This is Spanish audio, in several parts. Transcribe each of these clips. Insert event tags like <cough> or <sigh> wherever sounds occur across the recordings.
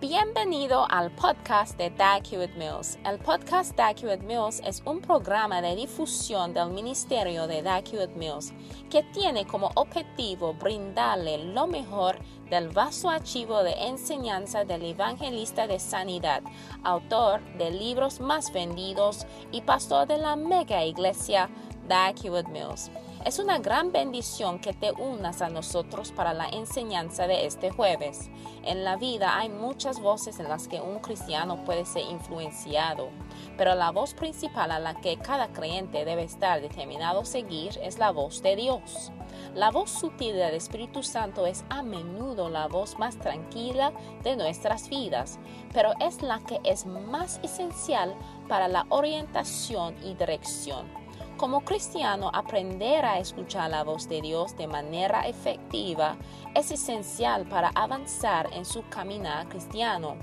Bienvenido al podcast de Dag Hewitt Mills. El podcast Dag Hewitt Mills es un programa de difusión del Ministerio de Dag Hewitt Mills que tiene como objetivo brindarle lo mejor del vasto archivo de enseñanza del evangelista de sanidad, autor de libros más vendidos y pastor de la mega iglesia Dag Hewitt Mills. Es una gran bendición que te unas a nosotros para la enseñanza de este jueves. En la vida hay muchas voces en las que un cristiano puede ser influenciado, pero la voz principal a la que cada creyente debe estar determinado a seguir es la voz de Dios. La voz sutil del Espíritu Santo es a menudo la voz más tranquila de nuestras vidas, pero es la que es más esencial para la orientación y dirección. Como cristiano, aprender a escuchar la voz de Dios de manera efectiva es esencial para avanzar en su caminar cristiano.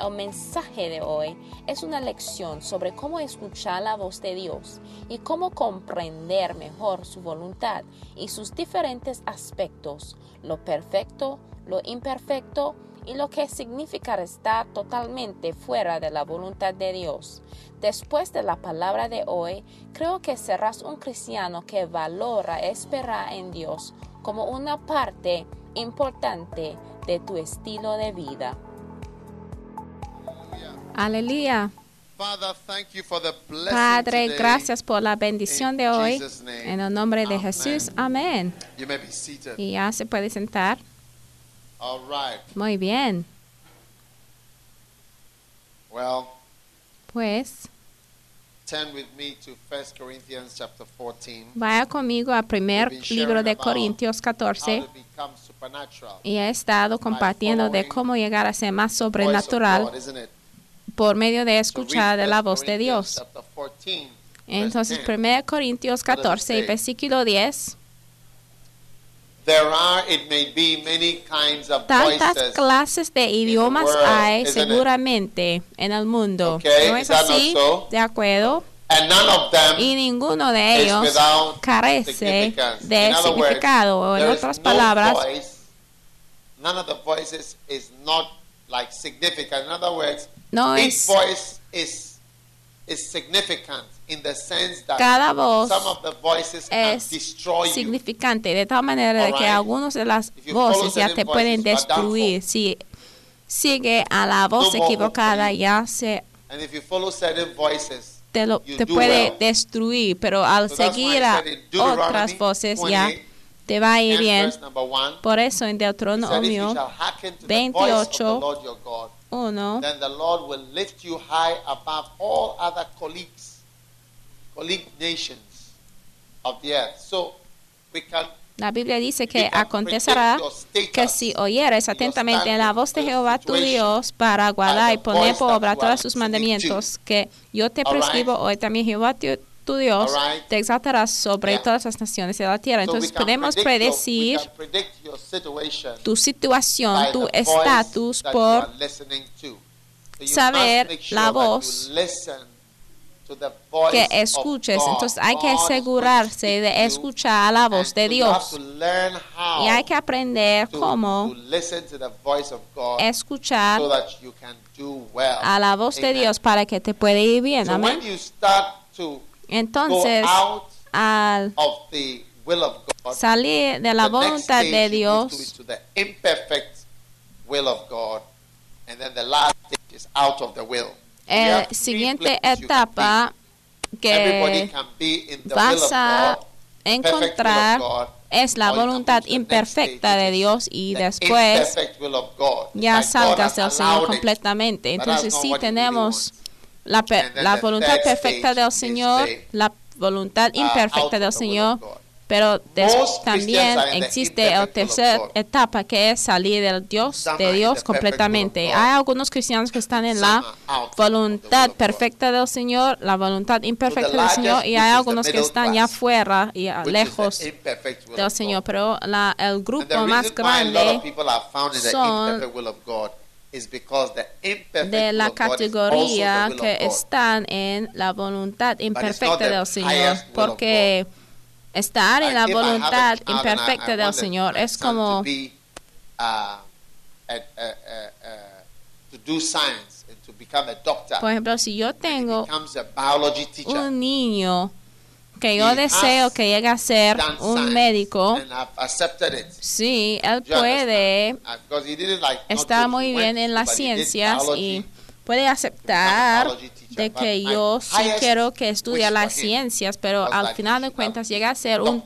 El mensaje de hoy es una lección sobre cómo escuchar la voz de Dios y cómo comprender mejor su voluntad y sus diferentes aspectos, lo perfecto, lo imperfecto y lo que significa estar totalmente fuera de la voluntad de Dios. Después de la palabra de hoy, creo que serás un cristiano que valora esperar en Dios como una parte importante de tu estilo de vida. Aleluya. Padre, gracias por la bendición de hoy. En el nombre de Jesús, amén. Y ya se puede sentar. Muy bien. pues, vaya conmigo al primer libro de Corintios 14 y he estado compartiendo de cómo llegar a ser más sobrenatural por medio de escuchar de la voz de Dios. Entonces, 1 Corintios 14, versículo 10. Tantas clases de idiomas hay seguramente en el mundo. ¿No es así? ¿De acuerdo? y ninguno de ellos carece de significado. O en otras palabras, no es cada voz es significante de tal manera de que algunas de las voces ya te pueden destruir. si sigue a la voz equivocada ya se te, lo, te puede destruir pero al seguir a otras voces ya te va a ir bien. por eso en Deuteronomio 28 1 la Biblia dice que acontecerá que si oyeres atentamente la voz de Jehová tu Dios para guardar y poner por obra todos sus mandamientos que yo te prescribo hoy, también Jehová tu, Dios te exaltará sobre todas las naciones de la tierra. Entonces podemos predecir tu situación, tu estatus por saber la voz que escuches. Entonces hay que asegurarse de escuchar la voz de Dios. Y hay que aprender cómo escuchar a la voz de Dios para que te pueda ir bien. Amén. Entonces, al salir de la voluntad de Dios, la siguiente etapa que vas a encontrar es la voluntad imperfecta de Dios y después ya salgas del Señor completamente. Entonces sí tenemos la, la voluntad perfecta del Señor, la voluntad imperfecta del Señor pero también existe la tercera etapa que es salir del Dios, de Dios completamente. Hay algunos cristianos que están en la voluntad perfecta del Señor, la voluntad imperfecta del Señor, y hay algunos que están ya fuera y lejos del Señor. Pero la, el grupo más grande son de la categoría que están en la voluntad imperfecta del Señor, porque Estar en la voluntad imperfecta del Señor es como uh, a doctor, Por ejemplo, si yo tengo un niño que yo deseo que llegue a ser un médico, sí, él puede? Uh, to, muy bien en las ciencias y puede aceptar de que yo sí quiero que estudie las ciencias, pero al final de cuentas llega a ser un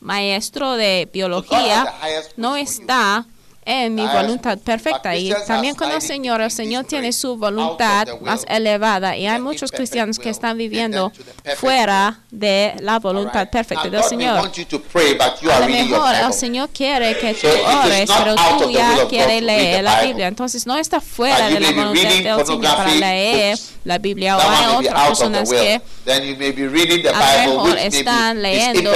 maestro de biología, no está en mi voluntad perfecta. Y también con el Señor, el Señor tiene su voluntad más elevada y hay muchos cristianos que están viviendo fuera de la voluntad perfecta del Señor. A lo mejor el. Señor quiere que tú ores, pero tú ya quieres leer la. Biblia. Entonces no está fuera de la voluntad del Señor para leer la Biblia o hay otras personas que a lo mejor están leyendo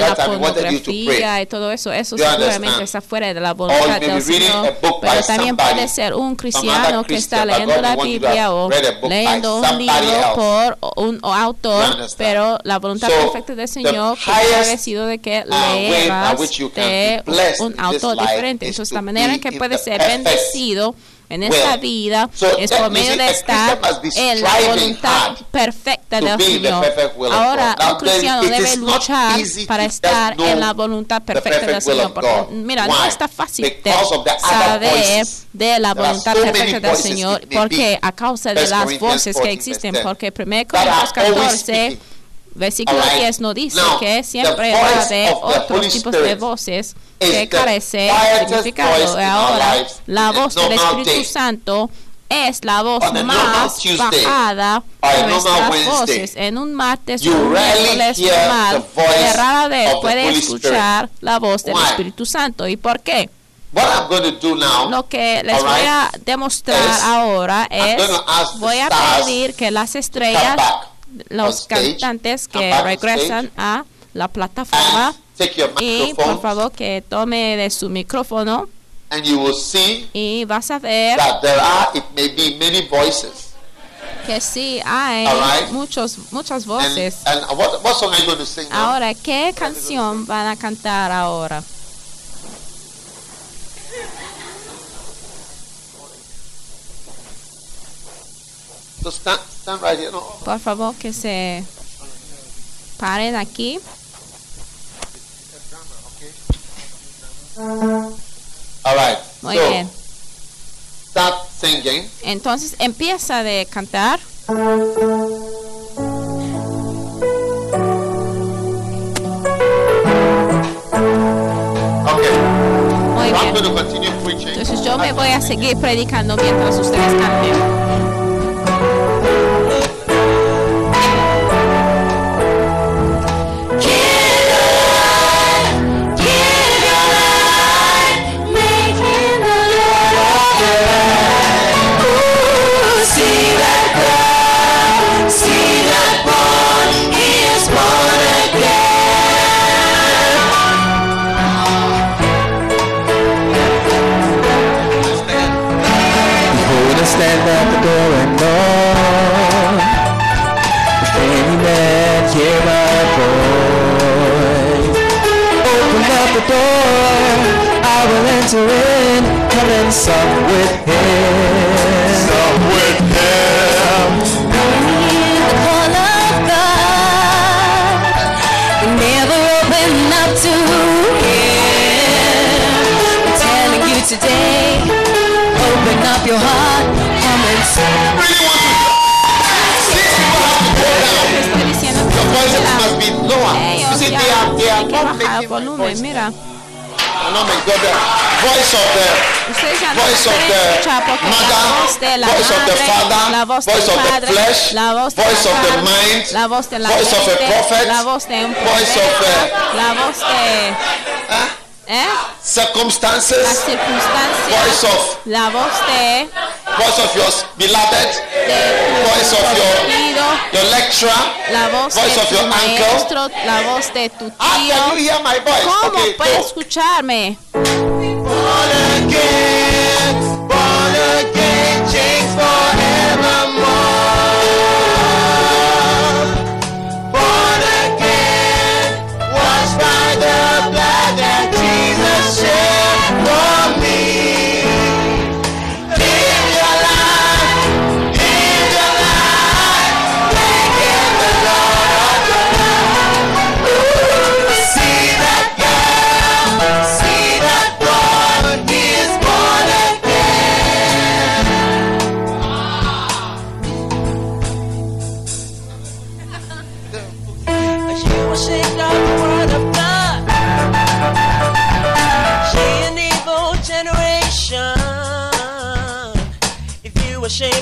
la pornografía y todo eso. Eso seguramente está fuera de la voluntad a book Pero también puede ser un cristiano que está leyendo la Biblia o leyendo un libro por un autor, pero la voluntad perfecta del Señor ha sido de que uh, leas de un autor diferente. Entonces, to la manera en que puede ser bendecido en esta vida es por medio de estar en la voluntad perfecta to del be in the Señor. perfect will of Ahora, un cristiano debe luchar para estar en la voluntad perfecta del Señor. Porque, mira, no está fácil de saber de la voluntad perfecta del Señor, porque a causa de las voces 14, que existen, verse 10. porque 1 That are Corintios always 14 speaking. Versículo Alright. 10 nos dice Now, que siempre habla de otros tipos de voces que carece quietest significado. Ahora, lives la voz del Espíritu day. Santo es la voz más Tuesday, bajada de nuestras voces. En un martes o un miércoles normal, que rara vez puede escuchar la voz del Why? Espíritu Santo. ¿Y por qué? What I'm going to do now, Lo que les Alright. voy a demostrar ahora es, voy a pedir que las estrellas los stage, cantantes que regresan stage, a la plataforma y por favor que tome de su micrófono and you will see y vas a ver that there are, it may be many voices. que sí hay muchos muchas voces. and what, what song are you going to sing? Ahora, ¿qué canción van a cantar ahora? So stand, Por favor que se paren aquí. Muy bien. Entonces empieza de cantar. Okay. Muy bien. Entonces yo me voy a seguir predicando mientras ustedes canten. Door. I will enter in, come and sup with him. Mira, the voice of the ustedes ya no voice of pueden the escuchar porque la mother, voz de la voice of the madre, father, la voz voice del of the padre, flesh, la voz de voice la of the carne, mind, la voz de la voice of a mente, prophet, la voz de un voice of profeta, la voz de ¿eh? las circumstances, circunstancias, voice of la voz de, voice of your beloved, voice of your your lecturer. la voz voice de of tu your uncle. maestro, la voz de tu How can you tío. hear my voice? ¿Cómo Okay, puedes go. escucharme? Born again, born again, forevermore.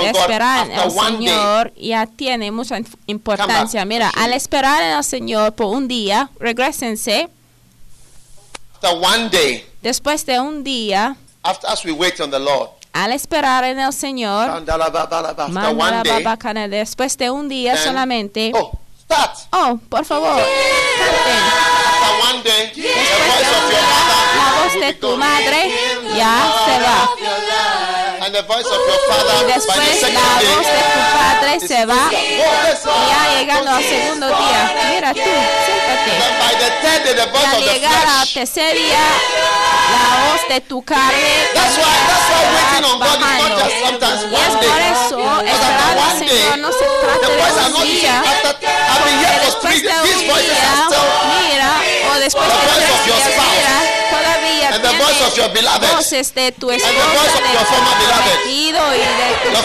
esperar en el Señor ya tiene mucha importancia. Mira, al esperar en el Señor por un día, regresense. Después de un día, after as we wait on the Lord, al esperar en el Señor, day, después de un día then- solamente. oh, start. Oh, por favor, day, Después de un día, la voz de tu madre ya se va. And the voice of your father Y by the después second la voz de tu padre se va. Ya llegando al segundo día, mira tú, siéntate. Al llegar al tercer día, la voz de tu carne That's why, that's why waiting on God is not just sometimes es por eso esperar al Señor no se trata de un día. Porque después de un día, mira, o después de tres días, mira, beloved. voces de tu esposa, of de tu prometido y de tu la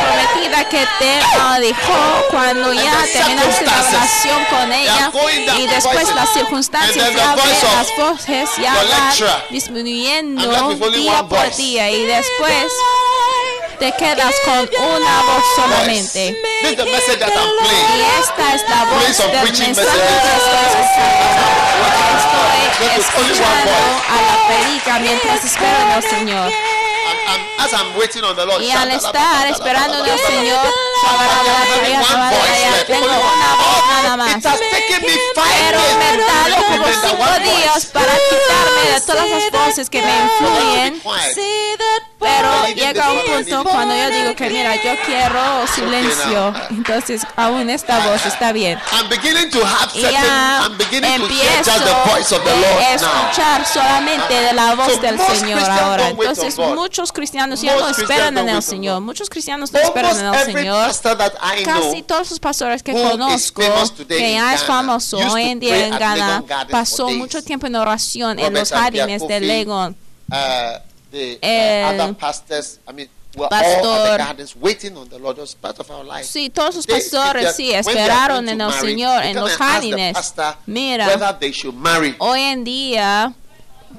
prometida que te ah, dejó cuando And ya terminaste la relación con ella. y después las circunstancias ya las voces ya van disminuyendo día por día. Y después te quedas con una voz solamente. This is the message that I'm Y esta es la voz some del preaching mensaje que estoy escuchando a la perica mientras espero en el Señor. I'm, I'm, as I'm waiting on the Lord, Y al estar esperando el Señor, tengo una voz nada más. Pero me make como cinco días para quitarme de todas las voces que me influyen. Pero llega un punto cuando yo digo que mira, yo quiero silencio. Entonces aún esta voz está bien. I'm beginning to have Y ya empiezo just the voice of the a escuchar solamente de la voz del Señor ahora. Entonces muchos cristianos ya no esperan en el Señor. Muchos cristianos no esperan en el Señor. Casi todos los pastores que conozco, que ya es famoso hoy en día en Ghana, pasó mucho tiempo en oración en los jardines de Legon. The El other pastors, I mean, we're all pastor- the gardens waiting on the Lord. Was part of our life. Sí, todos los They- pastores sí esperaron en el marry, Señor en los jardines. Mira, they should marry. hoy en día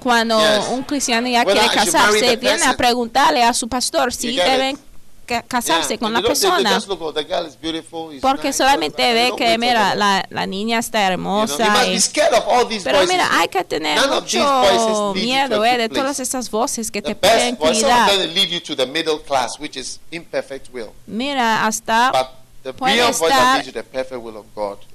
cuando Yes. un cristiano ya Whether quiere casarse, viene a preguntarle a su pastor si deben casarse Yeah, con la persona. Porque nice, solamente ve que, mira, la, la niña está You know, you hermosa. y- Pero mira, hay que tener None mucho miedo eh, de todas esas voces que the te pueden cuidar. class. Mira, hasta But Puede estar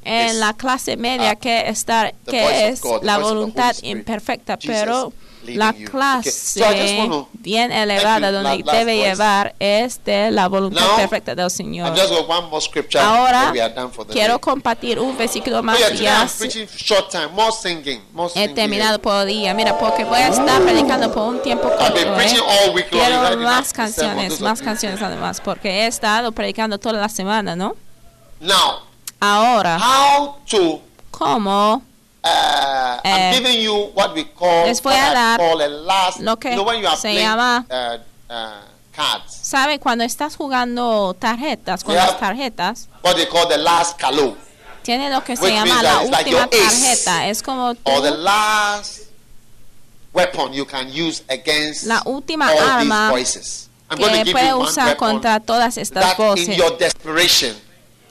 en la clase media que estar que es la voluntad imperfecta, pero La clase bien elevada donde debe llevar es de la voluntad perfecta del Señor. I've just got one more scripture Ahora and we are done for the quiero day. compartir un versículo Oh, más ya he terminado por día. Mira, porque voy a estar predicando por un tiempo corto. ¿eh? Quiero más canciones, más canciones además, porque he estado predicando toda la semana, ¿no? Now, Ahora, how to ¿cómo uh, I'm Eh, giving you what we call, les voy a I dar call a last. lo que you know when you are se playing llama- uh, uh, cards, sabe cuando estás jugando tarjetas, con las tarjetas? what they call the last calo Tiene lo que se llama la like última tarjeta. Es como or the last weapon you can use against La última all arma these voices. I'm going to que give puede usar contra todas estas that in voces. your desperation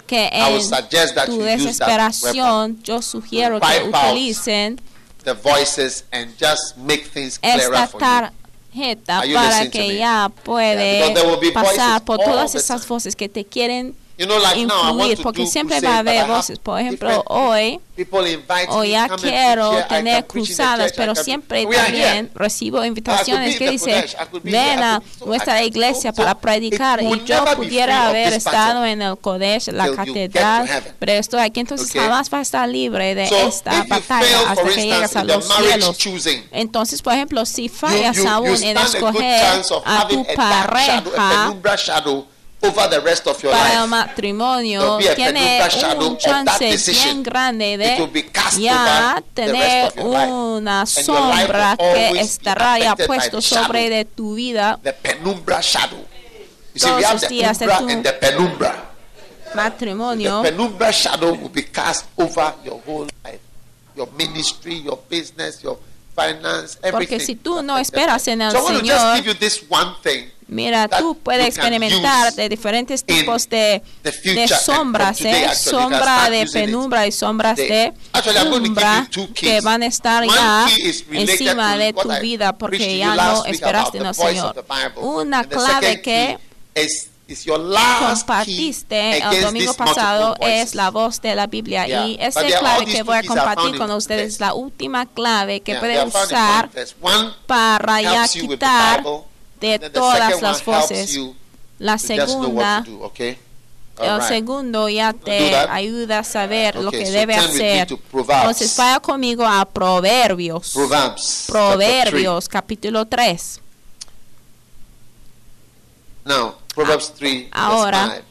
Que en tu desesperación yo sugiero que utilicen the voices and just make things clearer esta for you. para que ya Yeah, puede be pasar por todas esas voces que te quieren You know, like now, I want influir, porque siempre va a haber voces. Por ejemplo, hoy o ya quiero tener cruzadas, pero siempre también recibo invitaciones in que the dice Kodesh, I could be here, ven a nuestra iglesia para predicar y yo pudiera haber estado en el Kodesh, la catedral, pero estoy aquí, entonces jamás va a estar libre de esta batalla hasta que llegues a los cielos. Entonces, por ejemplo, si fallas aún en escoger a tu pareja over the rest of your para el life. matrimonio be a tiene un chance bien grande de ya the tener una sombra que estará ya puesto the sobre de tu vida The penumbra shadow. You see, we have los the días de umbra tu and the penumbra. matrimonio The penumbra shadow will be cast over your whole life, your ministry, your business, your finance, everything. porque si tú no esperas en el so I want to just Señor give you this one thing. Mira, tú puedes experimentar de diferentes tipos de, de sombras, ¿eh? sombra de penumbra y sombras de Actually, I'm going to give umbra you two keys. que van a estar ya encima de tu vida porque ya no esperaste voice Señor. Una clave que compartiste el domingo pasado es la voz de la Biblia Yeah. y esa clave que voy a compartir con ustedes es la última clave que Yeah, puede they are found in usar para ya quitar de todas las voces. La segunda do, okay? El right. segundo ya te ayuda a saber lo que so debe hacer. Entonces vaya conmigo a Proverbios. Proverbs. Proverbios capítulo 3. three. Now, Proverbs 3, Ahora, verse 5.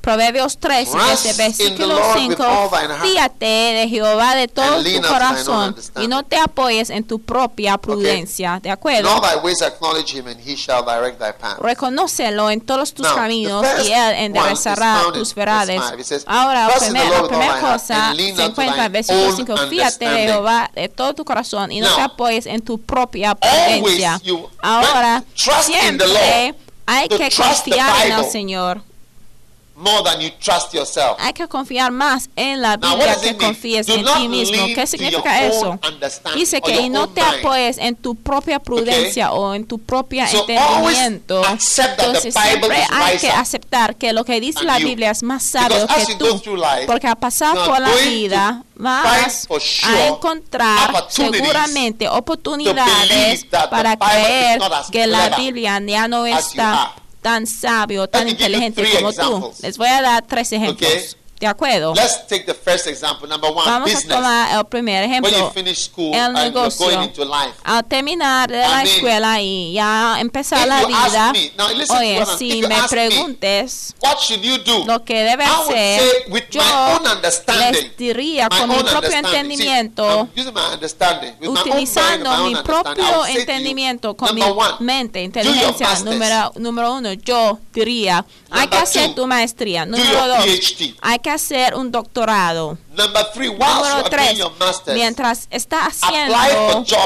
Proverbios 3, Trust desde in the versículo Lord with 5. all thine heart. Fíjate de Jehová de todo tu corazón y no te apoyes en tu propia prudencia. ¿De In acuerdo? Reconócelo en todos tus Now, caminos y él enderezará tus verdades. Ahora, "Trust in the primer- Lord la primera cosa se encuentra en thine versículo own 5. Fíjate de understanding." Jehová de todo tu corazón y no Now, te apoyes en tu propia prudencia. Ahora, siempre hay que confiar en el. Señor. More than you trust yourself. Hay que confiar más en la Biblia que confíes en ti mismo. ¿Qué significa eso? Dice que y no te apoyes en tu propia prudencia o en tu propia So entendimiento. Entonces siempre hay que aceptar que lo que dice la. Biblia es más sabio que tú. life, Porque al pasar por la vida vas for a sure encontrar seguramente oportunidades para creer que la Biblia ya no está. Tan sabio, tan inteligente como tú. Les voy a dar tres ejemplos. Okay. ¿De acuerdo? Let's take the first example. Number one, Vamos a business. tomar el primer When you ejemplo. finish school el and negocio. going into life. Al terminar la escuela y ya empezar if la vida, me- now oye, si me ask me, preguntes What should you do? lo que debe hacer, yo les diría con mi propio understanding. See, mind and utilizando mi propio entendimiento, con mi number one, mente, inteligencia, número, número uno, yo diría, hay que Number hacer two, tu maestría. Número dos, PhD. hay que hacer un doctorado. Number three, Número tres, masters, mientras está haciendo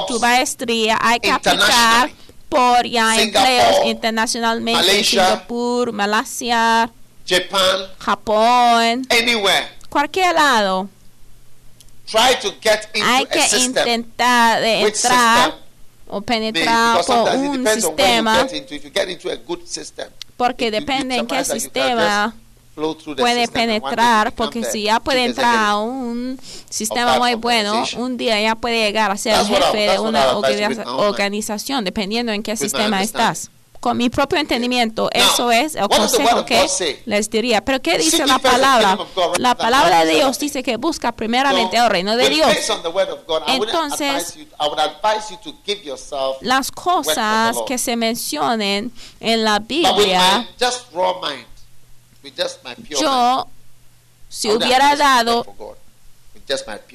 tu maestría, hay que aplicar por ya Singapore, empleos internacionalmente, Malaysia, Singapur, Malasia, Japan, Japón, anywhere. cualquier lado. Try to get into Hay a que system. intentar de entrar o penetrar por un sistema, into. A system, porque depende en qué sistema puede penetrar, porque si ya puede entrar a un sistema muy bueno, un día ya puede llegar a ser jefe de una organización, dependiendo en qué sistema estás. Con mi propio entendimiento, eso es el consejo que les diría. Pero ¿qué dice la palabra? La palabra de Dios dice que busca primeramente el reino de Dios. Entonces, advise you, I would advise you to give yourself Las cosas que se mencionen en la Biblia, yo, si hubiera dado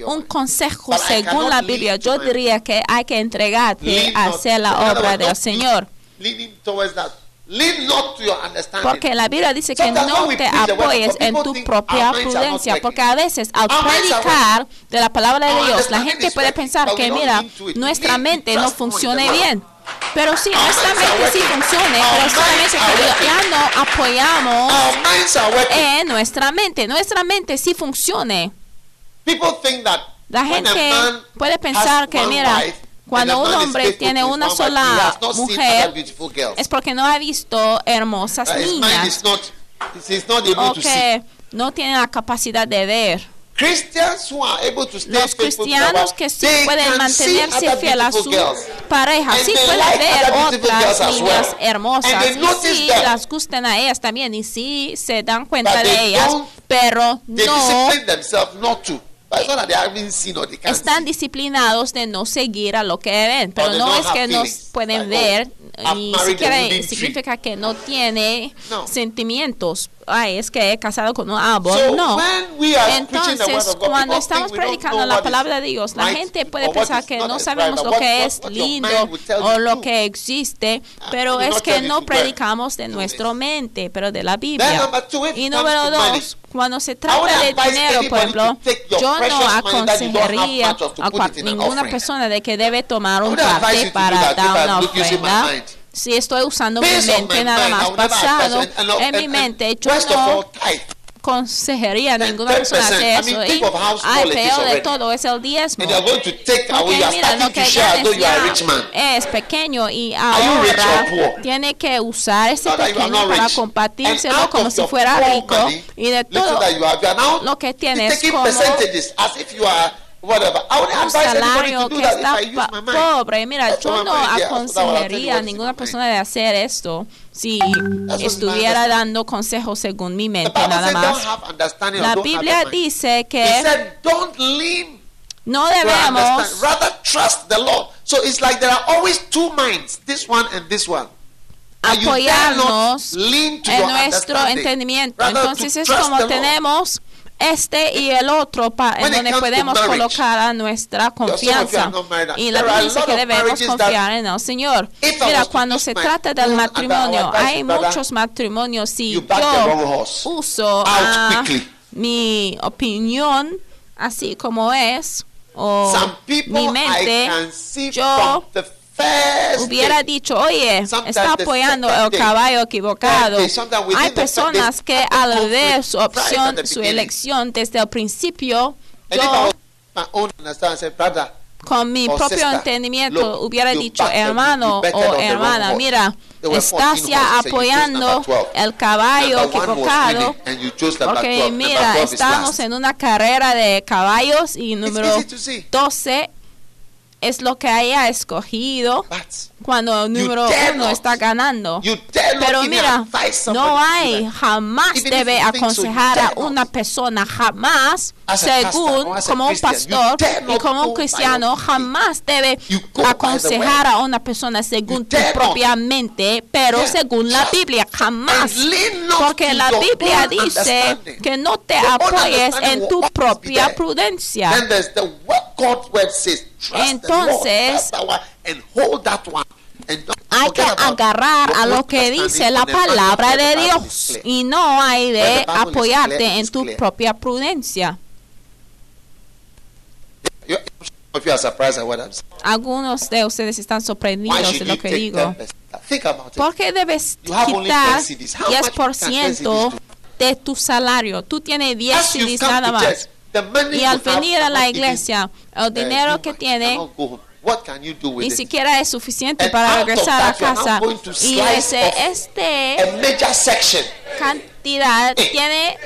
un consejo según la Biblia, yo diría que hay que entregarte a hacer la obra del Señor. Porque la Biblia dice que no te apoyes en tu propia prudencia, porque a veces al predicar de la palabra de Dios, la gente puede pensar que, mira, nuestra mente no the bien. Pero sí, nuestra mente sí Our pero solamente que ya no apoyamos en nuestra mente. Nuestra mente sí funcione. La when a gente puede pensar que, mira, cuando un hombre tiene una sola mujer, es porque no ha visto hermosas niñas o to see. que no tiene la capacidad de ver. Christians who are able to stay Los cristianos que sí pueden mantenerse fiel a su pareja, sí pueden ver otras niñas hermosas. Y sí las gustan a ellas también y sí se dan cuenta de ellas, pero no están disciplinados de no seguir a lo que ven, pero no es que no pueden oh, ver ni siquiera significa que no tiene sentimientos. Ay, es que he casado con un árbol. So no. Entonces, cuando estamos predicando la palabra de Dios, la gente puede pensar que no sabemos lo que es lindo o lo que existe, Ah, pero es que no predicamos de nuestra mente, pero de la Biblia. Y número dos, cuando se trata de dinero, pueblo, yo no aconsejaría a ninguna persona de que debe tomar un do para dar una ofrenda. Si estoy usando mi Based mente nada mind, más basado and- en mi mente, yo no consejería a ninguna persona 10%. hacer I eso. mean, Y small ay, peor de todo es el diezmo. And you're going to take away, Porque mira, lo que ya es pequeño y ahora tiene que usar ese pequeño para compartírselo como si fuera rico. money, y de todo lo que tienes como whatever. I would un advise anybody salario to do que that if está I use pa- my mind. pobre. Mira, That's yo no yeah, aconsejaría a ninguna persona de hacer esto si estuviera dando consejos según mi mente nada más. La Biblia dice que said don't lean no debemos rather trust the Lord. So it's like there are always two minds, this one and this one. Apoyarnos lean to en nuestro entendimiento. Entonces es como tenemos este y el otro pa- en donde podemos marriage, colocar a nuestra confianza. Y la Biblia a dice que debemos confiar en el Señor. Mira, cuando se trata del matrimonio, hay muchos matrimonios. Si yo uso quickly. mi opinión así como es, o mi mente, yo hubiera dicho, oye, Sometimes está apoyando el caballo equivocado. Hay personas que al ver su opción, su elección desde el principio, And yo said, con mi propio sister, entendimiento look, hubiera dicho, hermano o hermana, mira, estás 14 ya apoyando number 12. el caballo equivocado. Porque 12. Number mira, 12 is estamos en una carrera de caballos y número easy to see. 12 es lo que haya escogido cuando el número uno está ganando. Pero mira, no hay, jamás debe aconsejar a una persona, jamás, según como un pastor y como un cristiano, jamás debe aconsejar a una persona según tu propia mente, pero según la Biblia, jamás. Porque la Biblia dice que no te apoyes en tu propia prudencia. Entonces, and hold that one. And don't Hay que agarrar a lo que dice la palabra de Dios y no hay de apoyarte en tu propia prudencia. Algunos de ustedes están sorprendidos de lo que digo. 10%? Think about it. ¿Por qué debes You have only quitar 10 CDs. How much can 10 10% CDs do? de tu salario? Tú tienes 10 As you CDs come nada más. Y al venir a la iglesia, el dinero que tiene. What can you do with ni it? siquiera es suficiente And para regresar a that, now casa. Y ese, este a major section cantidad Eh, tiene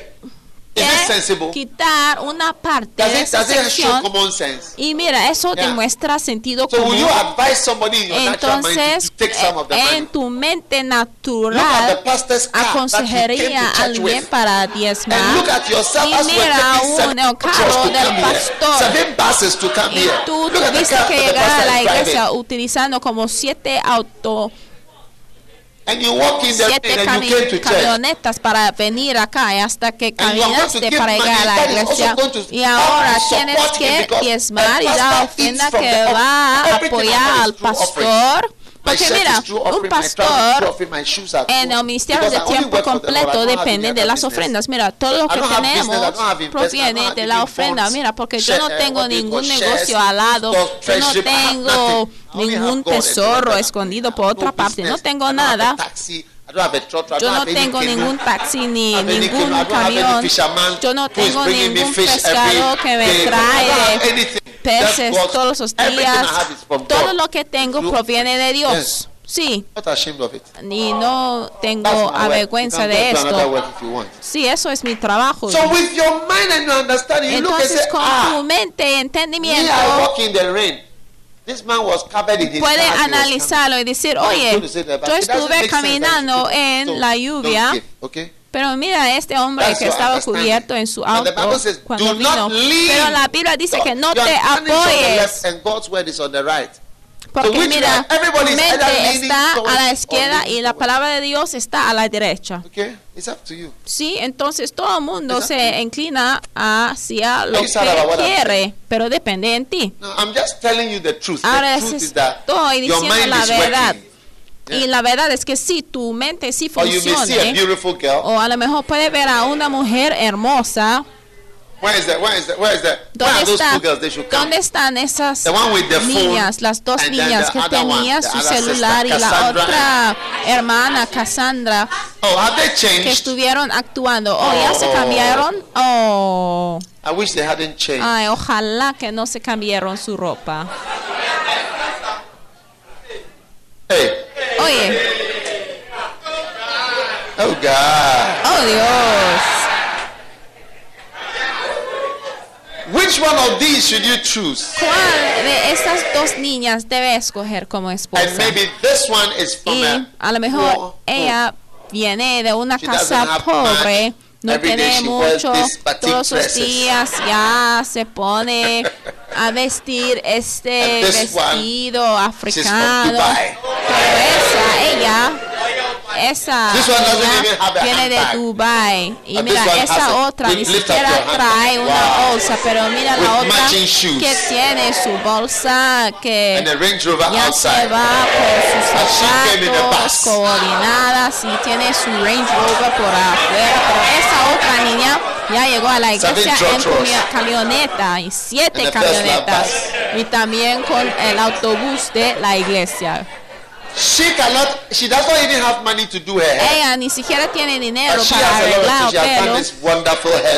Quitar una parte Does de it, esa sección. common sense? y mira, eso Yeah. demuestra sentido So común. you advise somebody in your natural mind Entonces, eh, en tu mente natural, aconsejaría a alguien para diezmar. Y mira seven el carro del pastor. Y tú tuviste que llegar a la iglesia utilizando como siete autos And you walk in the siete rain and you came to camionetas para venir acá y hasta que caminaste para llegar a la iglesia. y ahora tienes que diezmar y la ofrenda que va a apoyar al pastor porque mira un pastor en el ministerio de tiempo completo depende de las ofrendas. Mira, todo lo que tenemos proviene de la ofrenda. Mira, porque yo no tengo ningún negocio al lado, yo no <laughs> tengo ningún tesoro escondido por otra parte, no tengo nada. Yo no tengo ningún taxi ni ningún camión. Yo no tengo ningún pescado que me trae peces todos los días. Todo lo que tengo proviene de Dios. Sí, y no tengo avergüenza de esto. Sí, eso es mi trabajo. So with your mind and your understanding, you look and Entonces, con tu mente y entendimiento, puede analizarlo y decir, oye, yo estuve caminando en la lluvia? Pero mira este hombre That's que your estaba cubierto en su auto says, cuando do vino. Pero la Biblia dice que no Your te apoyes, left and God's word is on the right. porque which mira, way? Everybody tu mente está a la izquierda y la palabra de Dios está a la derecha. Okay? It's up to you. Sí, entonces todo el mundo se inclina hacia lo que quiere, pero depende de ti. No, I'm just telling you the truth. Ahora the truth is that estoy your diciendo mind la verdad. working. Y la verdad es que sí, tu mente sí a funciona. girl. O a lo mejor puede ver a una mujer hermosa. Where is that? Where is that? Where is that? Where ¿Dónde, están esas niñas, las dos niñas the que one, tenía su sister, celular y la otra hermana, Cassandra, Oh, have they que changed? estuvieron actuando? Oh, ya se Oh. cambiaron. Oh, I wish they hadn't changed. ay, ojalá que no se cambiaron su ropa. Hey. Oye, Oh God. oh Dios. Which one of these should you choose? ¿Cuál de estas dos niñas debe escoger como esposa? And maybe this one is from y a, a lo mejor poor ella viene de una casa pobre, no Every tiene mucho, todos dresses. días ya se pone <laughs> a vestir este vestido africano. Pero esa, ella, esa This one doesn't niña even have a viene de. Dubai. Y And mira esa otra ni siquiera trae una bolsa, pero mira With la otra que tiene su bolsa que ya se va por sus zapatos coordinadas y tiene su Range Rover por afuera, pero esa otra niña ya llegó a la iglesia en camioneta y siete camionetas y también con el autobús de la iglesia. She cannot. She even have money to do her hair. Ella ni siquiera tiene dinero But para a arreglar pelo.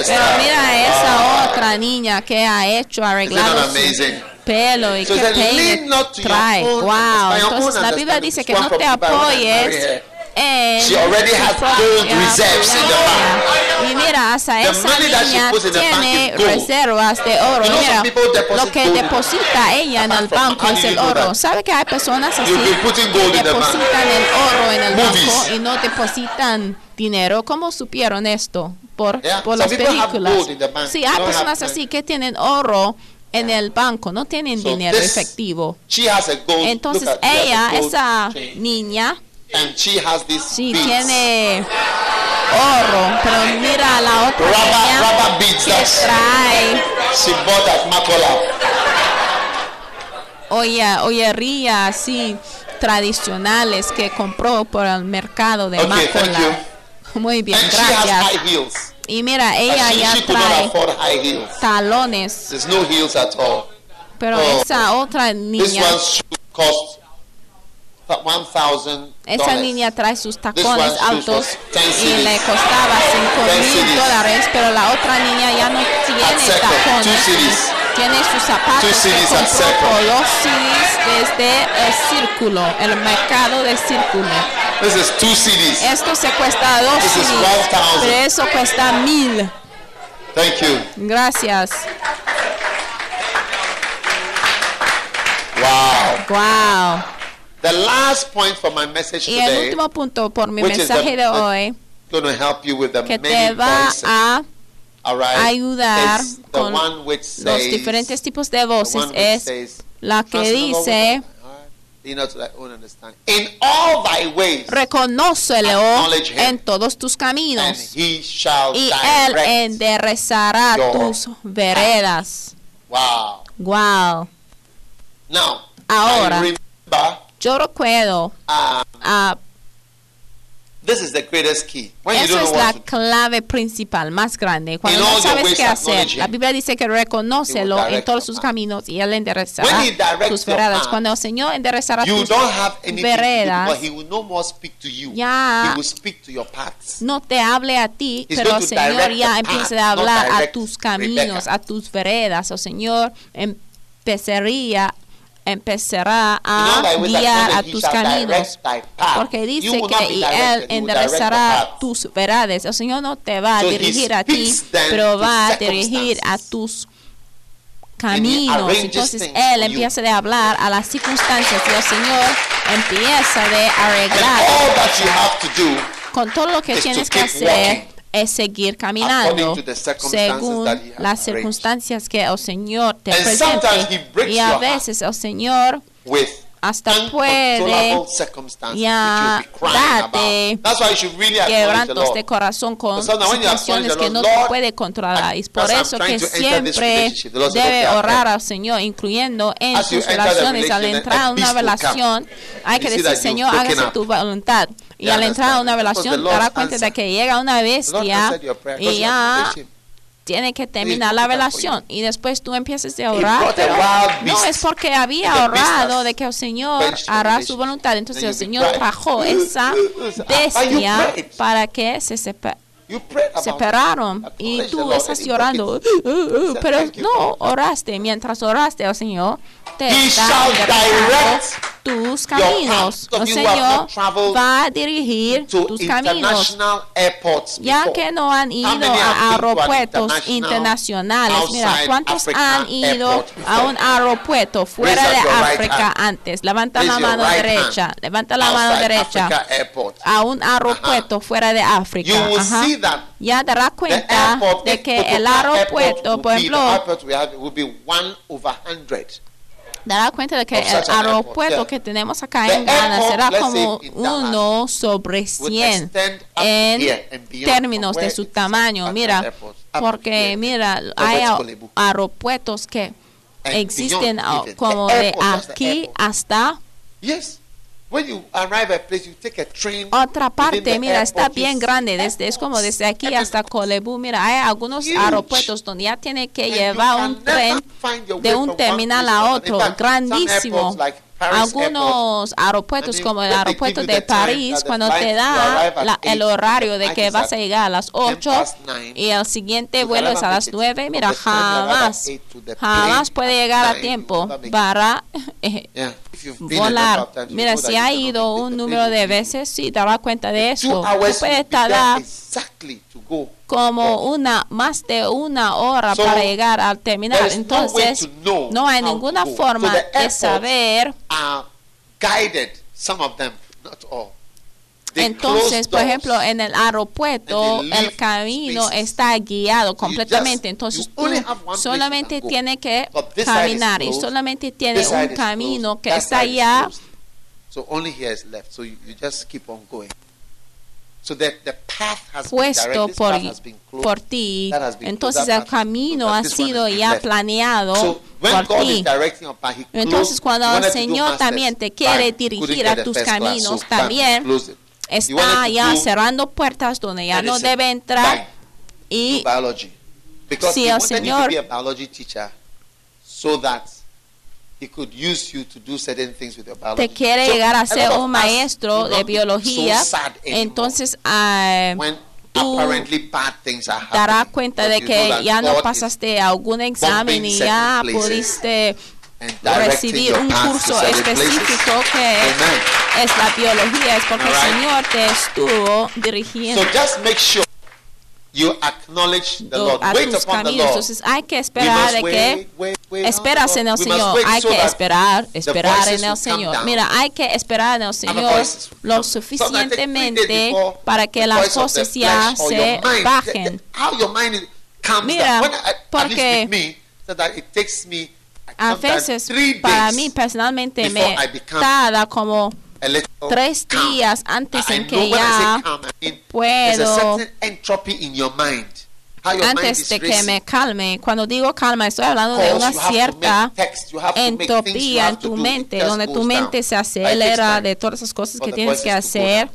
Pero mira esa Ah. otra niña que ha hecho arreglado su amazing? pelo y So then peine trae. Wow. Entonces la Biblia dice que no te apoyes en She already has gold reserves in the familia. Y mira, hasta The esa niña bank tiene reservas de oro. You know Mira, lo que deposita ella en el banco es el oro. ¿Sabe que hay personas así que bank. depositan el oro en el Movies. banco y no depositan dinero? ¿Cómo supieron esto? Por, Yeah, por some las películas. bank. Sí, hay personas así que tienen oro en el banco, no tienen So dinero this- efectivo. She has a gold. Entonces ella, esa chain. niña, and she has this sí beads. tiene oro, pero mira la otra Rubber- rubber beads, que trae She bought at Makola. olla, ollería así tradicionales que compró por el mercado de Okay, thank Macola. Muy bien, and she has high gracias. heels. Y mira, ella she, ya she trae afford high heels. talones, There's no heels at all. pero Oh. esa otra niña, esa niña trae sus tacones altos was 10 y le costaba 5 10 mil dólares, pero la otra niña ya no tiene tacones, tiene sus zapatos que compró por dos cedis desde el círculo, el mercado de círculo. This is two CDs. Esto se cuesta dos This is CDs, 1,000. pero eso cuesta mil. Thank you. Gracias. Wow. Wow. The last point for my message Y el today, último punto por mi mensaje the- de hoy, going to help you with the que te va voices. a right, ayudar con one which los diferentes tipos de voces es says, la que "Trust in the Lord with dice. In all thy ways, reconócelo him. en todos tus and caminos he shall y él enderezará tus veredas. Wow. Wow. Now, Ahora. I remember Yo recuerdo, uh, ah, this is the greatest key. When you esa don't es know la what to clave principal, más grande. Cuando no sabes qué hacer, la. Biblia dice que reconócelo en todos sus caminos y él enderezará tus veredas. path, Cuando el Señor enderezará You tus veredas, you. Ya. No te hable a ti, He's pero el Señor ya empieza a hablar a tus caminos, Rebecca. a tus veredas. El Señor empezaría, empezará a guiar a tus caminos. Porque dice que y Él enderezará tus veredas. El Señor no te va a dirigir a ti, pero va a dirigir a tus caminos. Entonces Él empieza de hablar a las circunstancias y el Señor empieza de arreglar con todo lo que tienes que hacer es seguir caminando según las circunstancias que el Señor te presente. Y a veces el Señor with hasta puede ya the quebrantos de Lord. corazón con situaciones que no te puede controlar. Es por eso que siempre debe "Okay, I've orar heard." al Señor, incluyendo en the relaciones. Al entrar a una relación, hay que decir, Señor, hágase tu voluntad. Y al entrar a una relación, darás cuenta de que llega una bestia y ya. Tiene que terminar la relación y después tú empiezas a orar pero no es porque había ahorrado de que el Señor hará su voluntad. Entonces el Señor trajo esa bestia para que se sepa- separaron y tú estás llorando. "Uh, uh, Say, pero "Thank you, no Lord." oraste. Mientras oraste el Señor te He direct tus caminos have Señor va a dirigir tus caminos ya que no han ido a aeropuertos internacionales. Mira, ¿cuántos han ido a un aeropuerto fuera de África antes? Levanta la mano derecha. Levanta la mano derecha. A un aeropuerto fuera de África. You will Ajá. see that Ya darás cuenta de que el aeropuerto, por will be, the ejemplo, darás cuenta de que el aeropuerto que tenemos acá en Ghana será como uno sobre would 100 extend up en términos de su tamaño. Mira, porque mira, hay aeropuertos que existen como de aquí hasta Yes. When you arrive at a place, you take a train. otra parte. Mira, está bien grande, desde es como desde aquí hasta. Colebu. Mira, hay algunos aeropuertos donde ya tiene que llevar un tren de un terminal a otro, grandísimo. Algunos aeropuertos como el aeropuerto de París, the cuando te da la- el horario de que vas a llegar a las 10 8 past nine, y el siguiente vuelo es a las make it. 9, From mira, jamás, jamás puede llegar a tiempo para <laughs> volar. Mira, si ha ido un número de veces, sí, te das cuenta de eso. There tardar exactly to go. como una más de una hora So, para llegar al terminal. Entonces, no hay ninguna forma de saber. Are guided, some of them, not all. Entonces, por ejemplo, en el aeropuerto, el camino está guiado completamente. Entonces, tú solamente tienes que caminar y solamente tienes un camino que está allá. closed. So only here is left. So you, you just keep on going. So that the path has been puesto por, por ti. Entonces el camino ha sido ya planeado por ti. Entonces cuando el Señor también te quiere dirigir a tus caminos, también está ya do cerrando puertas donde ya no debe entrar y biology. Because Si he el wanted you to Señor- be a biology teacher so that he could use you to do certain things with your biology. te quiere So llegar a ser un maestro de biología, so entonces ah, when tú darás cuenta de que ya no pasaste algún examen y ya pudiste recibir un curso específico que Amen. es la biología, es porque el Alright. Señor te estuvo dirigiendo So just make sure you acknowledge the Lord. a Wait tus upon the. Lord. Entonces hay que esperar de que wait, wait on esperas en el Señor. Hay so que esperar, esperar en el Señor. Mira, hay que esperar en el Señor lo suficientemente para que las voces ya se bajen. Mira, porque- A veces, para mí personalmente me tarda como tres días antes en que ya puedo antes de que me calme. Cuando digo calma, estoy hablando de una cierta entropía en tu mente, donde tu mente se acelera de todas esas cosas que tienes que hacer.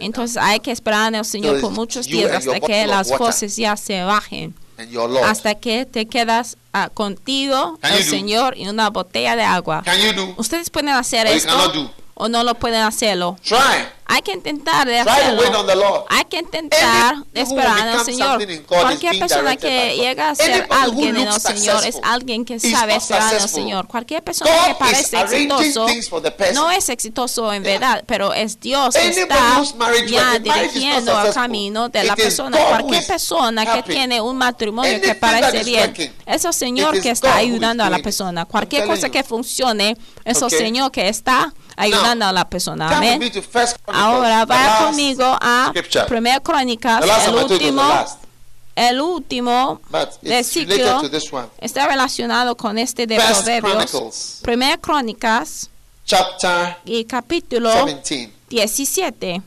Entonces hay que esperar en el Señor por muchos días hasta que las voces ya se bajen. Hasta que te quedas ah, contigo, Can el do? Señor y una botella de agua. Ustedes pueden hacer Or esto o no lo pueden hacerlo. Try. Hay que intentar de hacerlo. Hay que intentar who esperar en el Señor. Cualquier persona que llega a ser alguien en el Señor es alguien que sabe esperar en el. Señor. Cualquier persona que parece exitoso no es exitoso en verdad, pero es Dios que está ya dirigiendo el camino de la persona. Cualquier persona que tiene un matrimonio que parece bien, es el Señor que está ayudando a la persona. Cualquier cosa que funcione, es el. Señor que está ayudando a la persona. Amén. Ahora vaya conmigo a. Primera Crónicas, el último, el último versículo está relacionado con este de First Proverbios. Primera Crónicas chapter y capítulo 17. 17.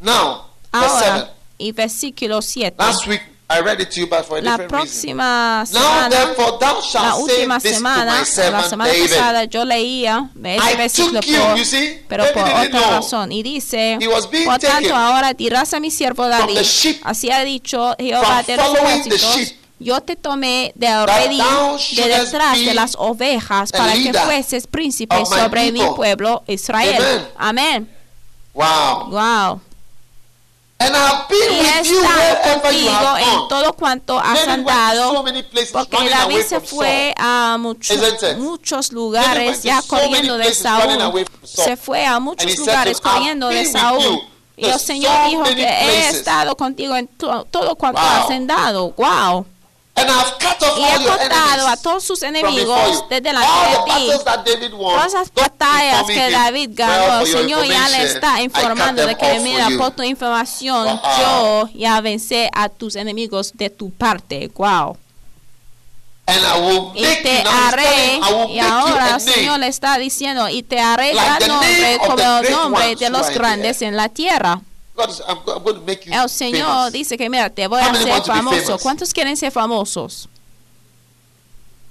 Now, verse 7. Ahora y versículo 7. Last week I read it to you, but for a La different reason. próxima Now semana, therefore thou la shalt say última this to semana, my la semana David. pasada yo leía ese I versículo took you, por, you see, pero por didn't otra know. razón. Y dice, He was being por tanto ahora dirás a mi siervo David, the sheep, así ha dicho Jehová from de los following the ejércitos, sheep, yo te tomé de redil thou de shouldest detrás be de las ovejas a para que leader fueses príncipe of my sobre mi people. pueblo Israel. Amén. Wow. Wow. And I have been Y with you estado wherever you contigo have en gone. Todo cuanto has andado porque David se fue a muchos, muchos lugares ya corriendo de Saúl. Se fue a muchos lugares him, "I've corriendo de Saúl. Y el Señor dijo que he estado contigo en to- todo cuanto has andado. Wow. And I've cut off Y all he cortado a enemies todos sus enemigos you. de All delante the de ti. Todas las batallas que David ganó, el Señor ya le está informando de que, mira, por tu información, Wow. yo ya vencé a tus enemigos de tu parte. Wow. And I will Y make te you, haré, y ahora el Señor le está diciendo, y te haré Like nombre como el nombre ones de los grandes en la tierra. El Señor dice que, mira, te voy a hacer famoso. ¿Cuántos quieren ser famosos?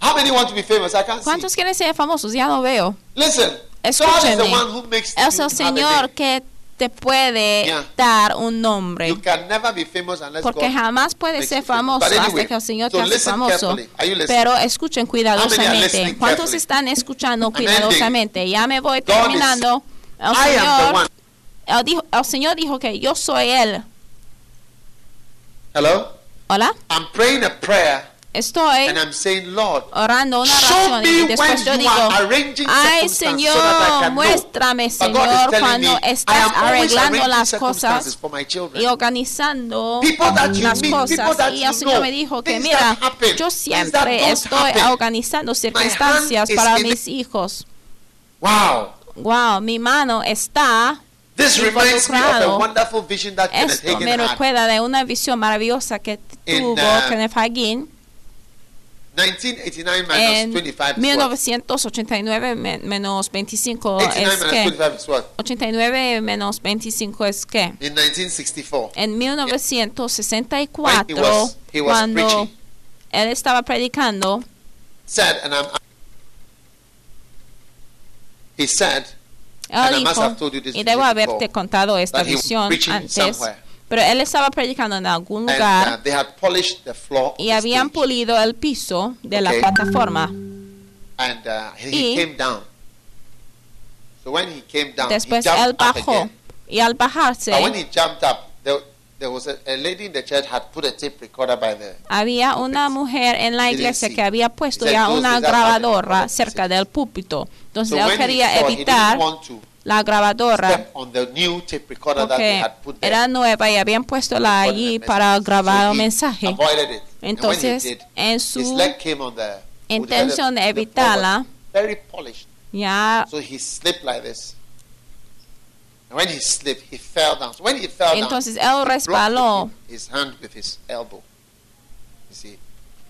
How many want to be famous? I can't ¿Cuántos see. quieren ser famosos? Ya lo veo. Listen, God is the one who makes Es el Señor que te puede Yeah. dar un nombre. You can never be famous unless Porque God jamás puedes ser famoso anyway, hasta que el Señor so te hace famoso. Pero escuchen cuidadosamente. ¿Cuántos están escuchando cuidadosamente? Ya me voy terminando. El Señor. El, dijo- el Señor dijo que yo soy Él. Hello? Hola, I'm praying a prayer estoy and I'm saying, Lord, orando una oración y después yo digo, ay Señor, so know. muéstrame Señor cuando me, estás arreglando las cosas for my children. y organizando that las meet, cosas that y el Señor know, me dijo que mira happen, yo siempre estoy happen. organizando circunstancias is para mis hijos Wow. wow mi mano está This reminds me of a wonderful vision that Kenneth esto me Hagin had. recuerda de una visión maravillosa que In, tuvo uh, Kenneth Hagin 1989 en 25 is what? 1989 men- menos 25 89 es que 25 is what? 89 menos 25 es que In 1964. en When he 1964 was- he was cuando preaching. él estaba predicando Said, and I'm. He said, él must dijo y debo haberte contado esta visión antes. pero él estaba predicando en algún and lugar uh, the floor. y habían pulido el piso de la plataforma. And uh, he Y- came down. So when he came down, después he él bajó. y al bajarse But when he jumped up, Había una mujer en la iglesia que había puesto ya "Close una grabadora cerca it." del púlpito. Entonces él quería evitar la grabadora. porque era nueva y habían puesto la allí para grabar un mensaje. Entonces, en su intención de evitarla, ya Entonces, él down, he resbaló. blocked his hand with his elbow. You see,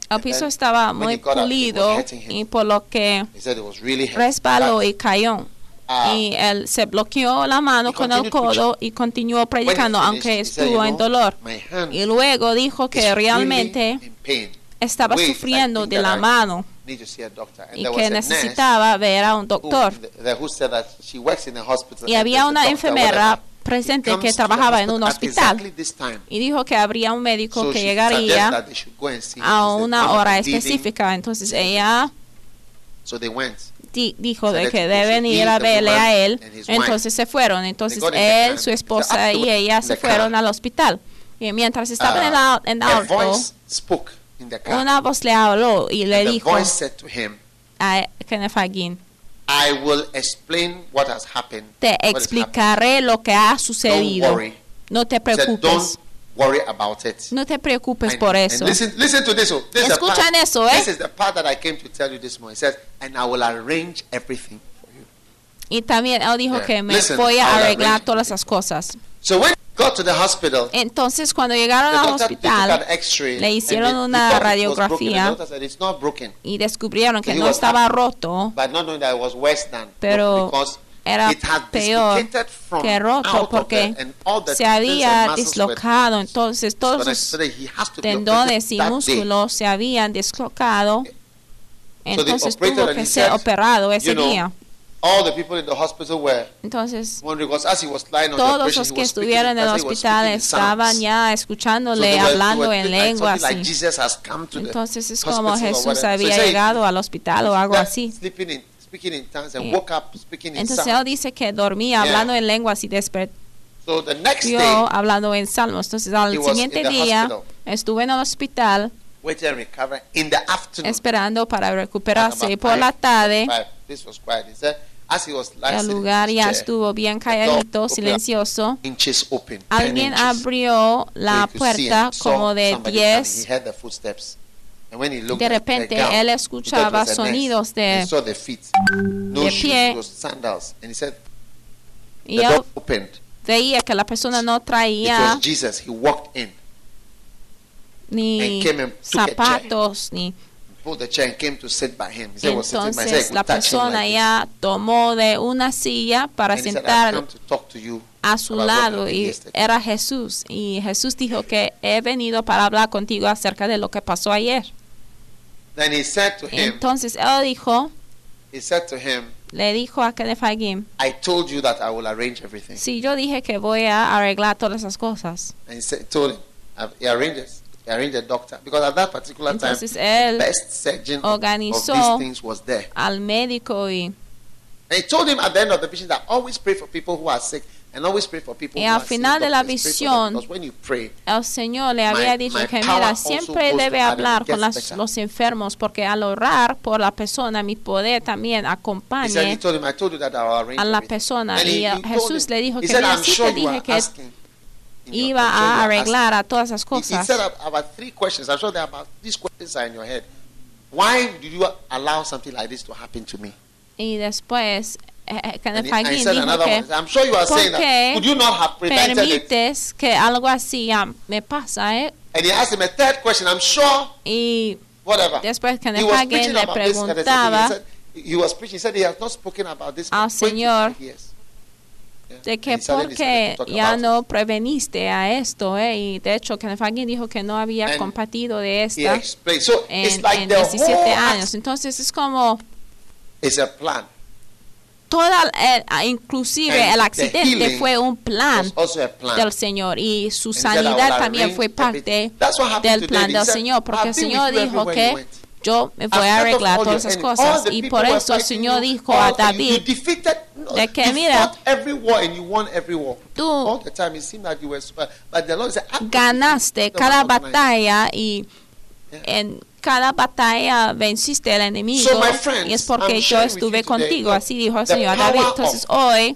el piso estaba muy pulido y por lo que he said it was really heavy. resbaló y cayó. uh, Y él se bloqueó la mano con el codo y continuó predicando, aunque estuvo "You en dolor. my hand Y luego dijo que realmente estaba sufriendo de la mano Y que necesitaba ver a un doctor. Y había una enfermera presente que trabajaba en un hospital y dijo que habría un médico que llegaría a una "One of hora the bleeding." específica. Entonces ella dijo de que deben ir a verle a él. Entonces se fueron. Entonces él, su esposa y ella se fueron al hospital. Y mientras estaban en, Uh, a auto, spoke in the car. una voz le habló y le And the dijo voice said to him, a Kenneth Hagin, I will explain what has happened. te explicaré lo que ha sucedido. Don't worry. No te said, preocupes. don't worry about it. No te preocupes And- por eso. listen, listen to this. oh. This is the Escuchan part- eso, ¿eh? This is the part that I came to tell you this morning. It says, and I will arrange everything for you. Y también él dijo Yeah. que me Listen, voy a arreglar todas esas cosas. So when he got to the hospital, Entonces cuando llegaron al hospital le hicieron una radiografía. Said it's not broken, y descubrieron que So he no estaba happy. roto, but not that it was worse than Pero era it had peor que roto porque se había dislocado. Entonces todos los So tendones y músculos se habían dislocado. Entonces operated tuvo que ser operado ese you know, día. All the people in the hospital were Entonces because as he was lying on the todos los que estuvieron en el hospital estaban ya So escuchándole they hablando were en lengua like así. Jesus has come to the Entonces es como Jesús. So había said, llegado al hospital o algo así. In, in tongues and Eh, woke up in Entonces él dice que dormía Yeah. hablando en lenguas y despertó So the next day, hablando en salmos. Entonces al siguiente día hospital. estuve en el hospital waiting and recover in the afternoon. esperando para recuperarse y por la tarde This was quiet. He said, el lugar ya estuvo bien calladito, silencioso. inches open. 10 Alguien abrió la puerta como de somebody coming. 10 He heard the footsteps. And when he looked De repente, él escuchaba sonidos de- de pie. y él veía que la persona no traía ni zapatos ni entonces la "Touch him persona like this." ya tomó de una silla para And he said, "I've sentar a su lado y yesterday." era Jesús y Jesús dijo que he venido para hablar contigo acerca de lo que pasó ayer. Then he said to him, Entonces él dijo, he said to him, le dijo a Kenneth Hagin, I told you that I will arrange everything. si yo dije que voy a arreglar todas esas cosas. And he said, told him, "I've- he arranged it. He arranged a doctor. Because at that particular time, Entonces the él best surgeon of, of organizó these things was there. al médico y, And he told him at the end of the vision that always pray for people who are sick and always pray for people Y who al are final sick. de la visión, Because when you pray, el Señor le había My- dicho my que mira, siempre debe hablar con las- los enfermos porque al orar por la persona mi poder también said, acompañe told him, a la everything." persona. Y he Jesús him- le dijo que said, mira, "I'm sí sure te dije que iba a arreglar a todas esas asking." He, he cosas. said ab- about three questions. I'm sure there are about these questions are in your head. Why did you allow something like this to happen to me? Y después, eh, eh, And Kenneth and he Hagin said dijo another que one. I'm sure you are saying ¿por qué that. Could you not have prevented it? permites que algo así ah, me pasa, ¿eh? And he asked him a third question. I'm sure, Y whatever. después He Kenneth was Hagin preaching le preguntaba He said he was preaching. He said he has not spoken about this Al for 23 Señor years. De que he suddenly por started qué to talk ya no preveniste a esto, ¿eh? Y de hecho Kenneth Hagin dijo que no había And compartido de explained. So it's en, like en the 17 whole años. Entonces es como is a plan. toda, ah, inclusive And el accidente fue un plan plan. del Señor y su And he said, "I will sanidad también fue parte everything." That's what happened del plan del Señor, porque "I've el Señor dijo que went." Yo me voy a arreglar todas esas cosas. Y por eso el Señor dijo a David, de que mira, tú all the time it seemed like you were super, but the Lord said, "I put ganaste cada the one organized." batalla y en cada batalla venciste al enemigo So, friends, y es porque I'm yo estuve contigo, así dijo el Señor David. Entonces hoy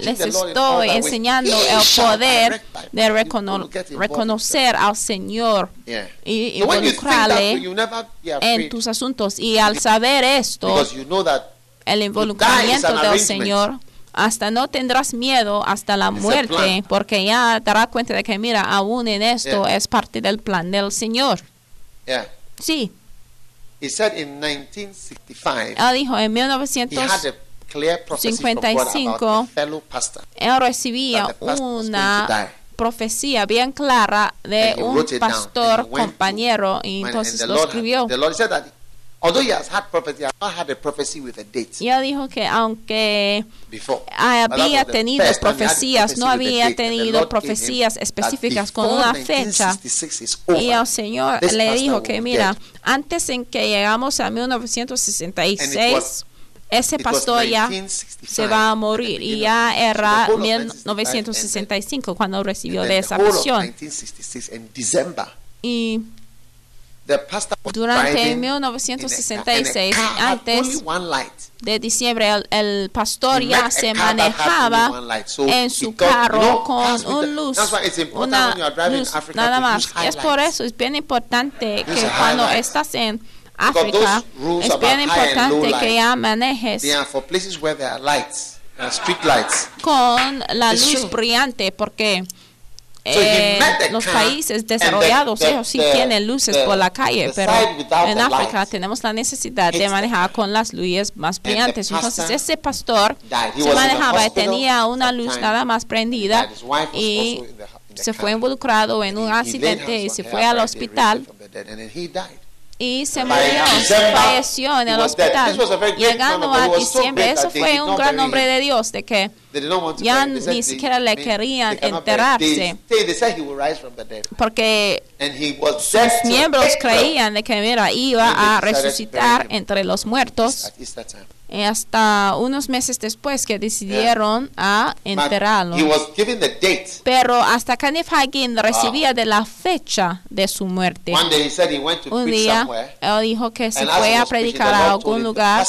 les estoy enseñando el poder de recono- reconocer al Señor Yeah. y So you that involucrarle you en tus asuntos. Y al saber esto, you know el involucramiento del. Señor, hasta no tendrás miedo hasta la muerte, porque ya darás cuenta de que, mira, aún en esto Yeah. es parte del plan del Señor. yeah. Sí, He said in 1965 él dijo en he had a clear prophecy from God about 55, a fellow pastor él recibía going to una profecía bien clara de un pastor compañero y entonces lo escribió. Although he has had prophecy, not had a prophecy with a date Y él dijo que aunque before. Había tenido profecías, no había tenido profecías específicas con una fecha. 1966 is over, Y el Señor this le dijo que, mira, antes en que llegamos a And it 1966, was- ese pastor ya 1965 se va a morir. Y ya era So the whole of 1965 cuando recibió de esa visión. 1966 in December, Y the pastor Durante driving in a- 1966, and a car had antes de diciembre, el, el pastor ya se manejaba en su carro con un luz, una luz, nada más. Es por eso, es bien importante que cuando estás en África, es bien importante que ya manejes uh, con la luz brillante porque eh, los países and the- desarrollados the- ellos sí the- tienen luces por la calle, pero en África tenemos la necesidad de manejar con las luces más brillantes. Entonces ese pastor se manejaba tenía una luz nada más prendida y se fue involucrado en un accidente y se fue al hospital y se murió, December, falleció en el hospital. Llegando a diciembre, eso fue un gran him. de Dios, de que Ya ni siquiera le querían enterrarse. Porque sus miembros creían de que mira iba a resucitar entre los muertos. Eh, hasta unos meses después que decidieron a But enterrarlo. He was given the date. Pero hasta Kenneth Hagin recibía de la fecha de su muerte. One day he said he went to Un día él dijo que se fue a predicar a algún lugar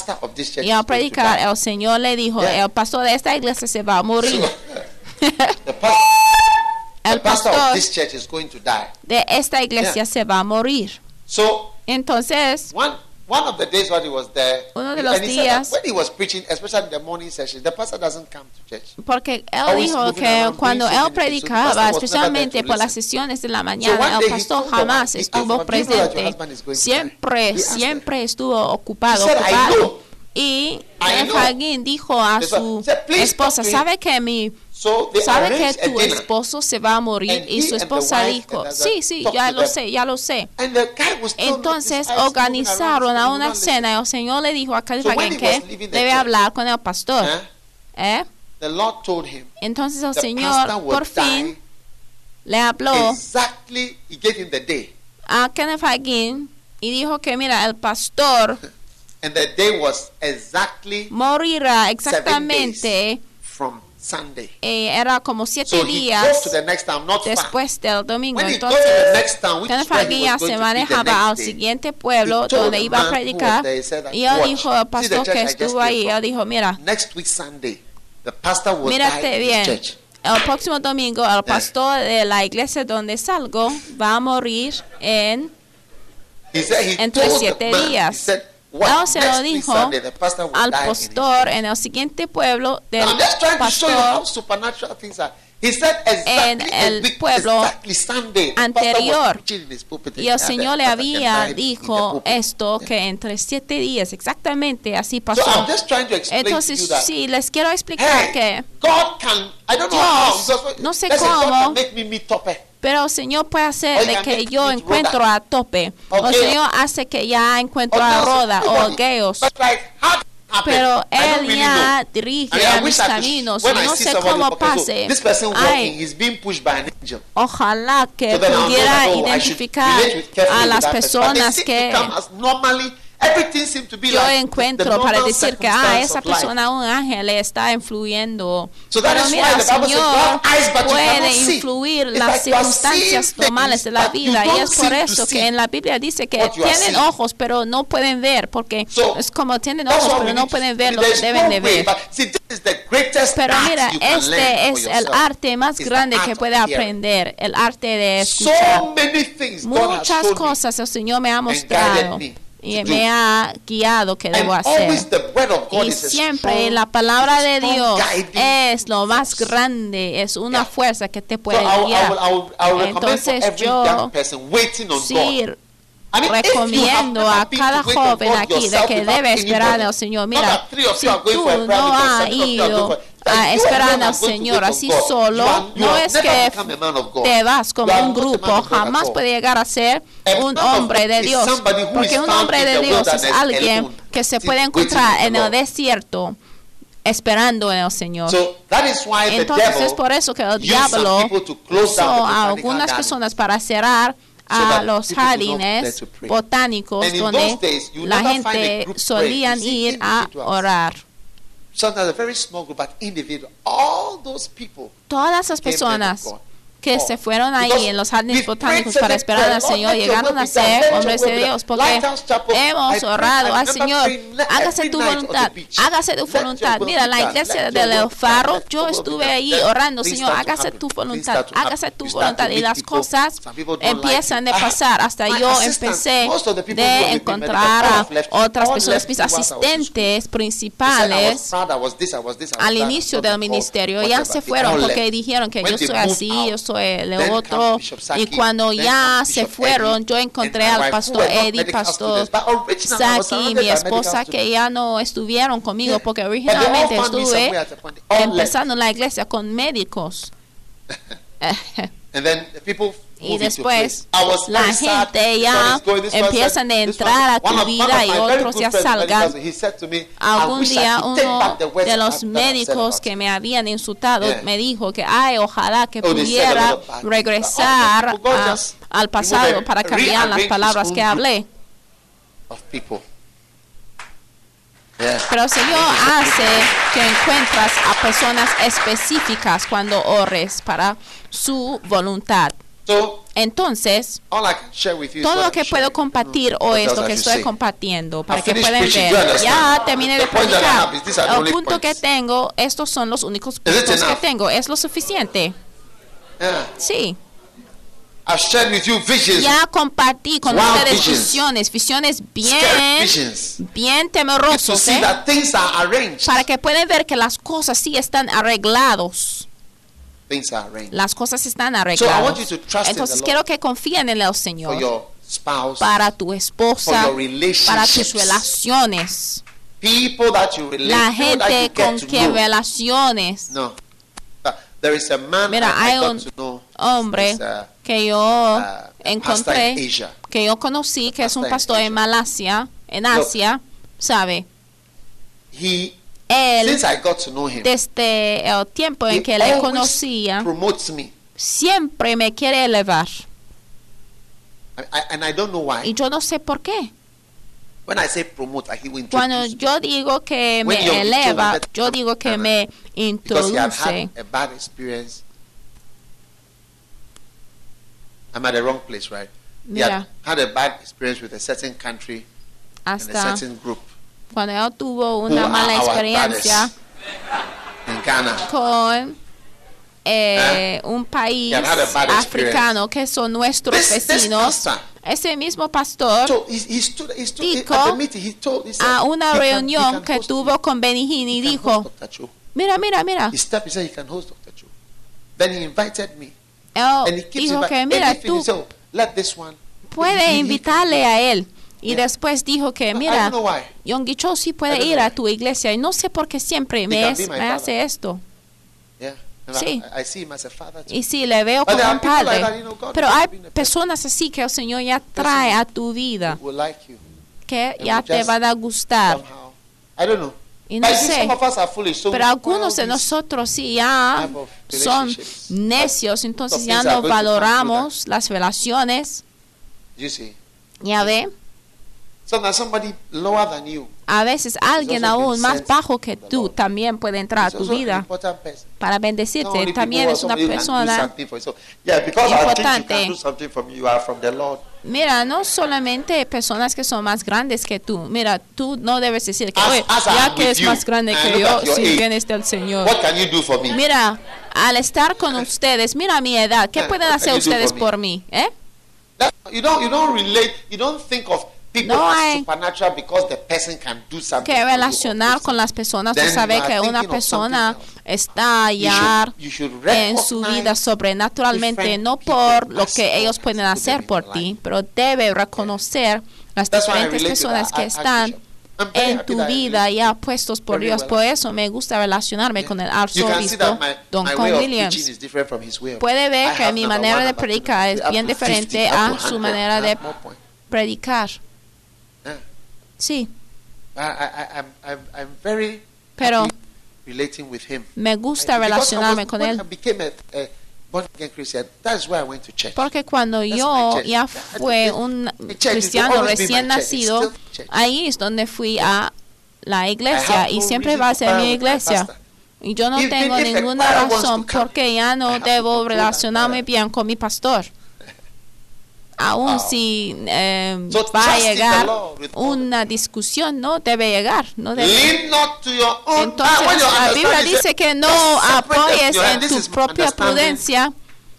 y to predicar el Señor le dijo, Yeah. el pastor de esta iglesia se va a morir. <laughs> The el pastor pastor of this church is going to die. de esta iglesia Yeah. se va a morir. So Entonces, one one of the days when he was there, Uno de los and he said that días- when he was preaching, especially in the morning session, the pastor doesn't come to church. porque él dijo que cuando so él. So predicaba, especialmente por las sesiones de la mañana, day el pastor jamás estuvo her, "Do you know that your presente. husband is going to die?" Siempre, siempre estuvo ocupado, said, "I ocupado. Y. Hagin dijo a su said, "Please esposa, talk to him." ¿sabe que mi So sabe que tu esposo se va a morir? Y su esposa dijo, sí, sí, ya lo sé, ya lo sé. And the guy was still Entonces organizaron a una cena y el Señor le dijo a he que debe hablar con el pastor. ¿eh? The Lord told him Entonces el Señor por fin le habló a Kenneth Hagin y dijo que mira, el pastor and the day was exactly morirá exactamente, from Sunday. eh, era como siete So días town, después del domingo. When Entonces, going se manejaba al siguiente pueblo donde iba a predicar there, he said y él "Watch, dijo al pastor que estuvo ahí, él dijo, mira, next week Sunday, the pastor will mírate in bien, church. el próximo domingo el pastor de la iglesia donde salgo va a morir en He said he entre told siete man, días. He said, Él se lo dijo al pastor en el siguiente pueblo del I'm just trying to show you how pastor supernatural things are. He said en el pueblo anterior. y el Señor le había dijo esto que entre siete días exactamente así So pasó I'm just trying to explain entonces sí les quiero explicar que God can I don't know how Dios, no sé cómo. Pero el Señor puede hacer can que yo encuentro a tope o el. Señor hace que ya encuentro a Roda o happen. pero él really ya know. dirige I mean, I a mis could- caminos no sé cómo so pase. Ay, an ojalá que So pudiera oh, identificar a las personas que come as normally, everything seems to be yo encuentro para decir que ah, esa persona, un ángel, le está influyendo. Pero mira, el the Bible says, Señor "God eyes, but you puede cannot see." influir las circunstancias normales de la vida y es por eso que en la Biblia dice que tienen ojos pero no pueden ver porque es como tienen ojos pero no pueden ver lo que deben de ver. Pero mira, este es el arte más grande que puede aprender, el arte de escuchar. Muchas cosas el Señor me ha mostrado y to me do. ha guiado que debo hacer. the word of God Y is siempre strong- la palabra de Dios es lo más grande, es una Yeah. fuerza que te puede I guiar. will, I will, I will recommend for Entonces yo sí. I mean, recomiendo a cada joven aquí de que debe esperar al Señor. Mira, si tú no has ido a esperar al Señor así solo, no es que te vas como un grupo, jamás puede llegar a ser un hombre de Dios. Porque un hombre de Dios es alguien que se puede encontrar en el desierto esperando en el Señor. So that is why the Entonces es por eso que el diablo usó a algunas personas para cerrar a los jardines botánicos donde la gente solían ir a orar. Sometimes a very small group, but individual. All those people Todas came personas. Que Oh. se fueron ahí en los jardines botánicos para esperar al Señor llegaron a ser hombres de. Dios porque hemos orado al Señor, hágase tu voluntad, hágase tu voluntad. Mira, la iglesia de your will Leo be Faro, done, let yo estuve ahí orando, Señor, hágase tu voluntad, hágase tu voluntad y las cosas empiezan de pasar. Hasta yo empecé de encontrar a otras personas, mis asistentes principales al inicio del ministerio ya se fueron porque dijeron que yo soy así, yo soy el then otro. Y cuando ya se fueron, yo encontré al pastor Eddie, pastor Saki y mi esposa que ya no estuvieron conmigo porque originalmente estuve empezando en la iglesia con médicos. <laughs> Y después la gente ya empiezan a entrar a tu vida y otros ya salgan. Algún día uno de los médicos que me habían insultado me dijo que, ay, ojalá que Oh, pudiera regresar a- al pasado para cambiar las palabras que hablé. Pero el Señor hace que encuentras a personas específicas cuando ores para su voluntad. So Entonces, all I can share with you is todo lo que puedo compartir hoy es lo que estoy compartiendo para que puedan ver. Ya terminé de predicar. El punto que tengo, estos son los únicos puntos que tengo. ¿Es lo suficiente? Sí. I've shared with you visions. Ya compartí con ustedes visions. visiones, visiones bien, bien see ¿eh? para que puedan ver que las cosas sí están arreglados. Things are arranged. Las cosas están So I arregladas. want you to trust in Entonces quiero que confíen en el for Señor your spouse, para tu esposa, for your para tus relaciones, people that you relate, la that you gente con quien relaciones. No. There is a man Mira, hay un hombre que yo uh, encontré, que yo conocí, que es un pastor en Malasia, en Asia, ¿sabe? He, Él, since I got to know him, desde el tiempo en que le conocía, promotes me. siempre me quiere elevar. I, and I don't know why. Y yo no sé por qué. When I say promote, he will Cuando yo digo que When me eleva, yo digo que me because he had introduce. had a bad experience. I'm at the wrong place, right? He had had a bad experience with a certain country and a hasta certain group cuando él tuvo una mala experiencia con eh, un país africano que son nuestros vecinos. Ese mismo pastor Dijo a una "He can- he reunión que tuvo con Benihín y He can dijo, host Dr. Cho." mira, mira, mira, él And he keeps dijo que mira, tú "Oh, let this one. puedes invitarle a él. Y Yeah. después dijo que, mira. Yonggi Cho sí puede ir a tu iglesia y no sé por qué siempre me, es- me hace esto. Yeah. Sí. I, I see him as a father too. Y sí, le veo But como un people like padre. that, you know, God Pero hay personas así que el Señor ya trae a tu vida, like you que ya te van a gustar. I don't know. Y no But sé, foolish. So pero algunos de nosotros sí ya son necios, entonces ya no valoramos las relaciones. You see. Ya ve, Sometimes somebody lower than you a veces alguien aún más bajo que tú también puede entrar a tu vida para bendecirte. También es una persona importante. Mira, no solamente personas que son más grandes que tú. Mira, tú no debes decir que, oye, ya que es más grande and que yo, si vienes del Señor. Mira, al estar con ustedes, mira mi edad, ¿qué Yeah, pueden hacer ustedes por mí? ¿Eh? You don't you don't relate. You don't think of people No hay supernatural because the person can do something. Que relacionar con las personas, Then you sabes are que una persona está ya en su vida sobrenaturalmente, no por lo que ellos pueden hacer por ti, pero debe reconocer las That's diferentes personas que están en tu vida ya puestos por Dios. well. Por eso me gusta relacionarme Yeah. con el arzobispo my, Don my Con Williams. Puede ver I que mi manera de predicar es bien 50, diferente a 100, su manera de predicar. Sí, I, I, I, I'm, I'm, I'm very Pero happy relating with him. me gusta relacionarme con él. Porque cuando yo ya fue un cristiano recién nacido, ahí es donde fui a la iglesia y siempre va a ser mi iglesia. Y yo no tengo ninguna razón porque ya no debo relacionarme bien con mi pastor. Aún Wow. si eh, So va a llegar una discusión, no debe llegar. No debe. Entonces, Ah, you la Biblia dice que no apoyes en tu propia prudencia.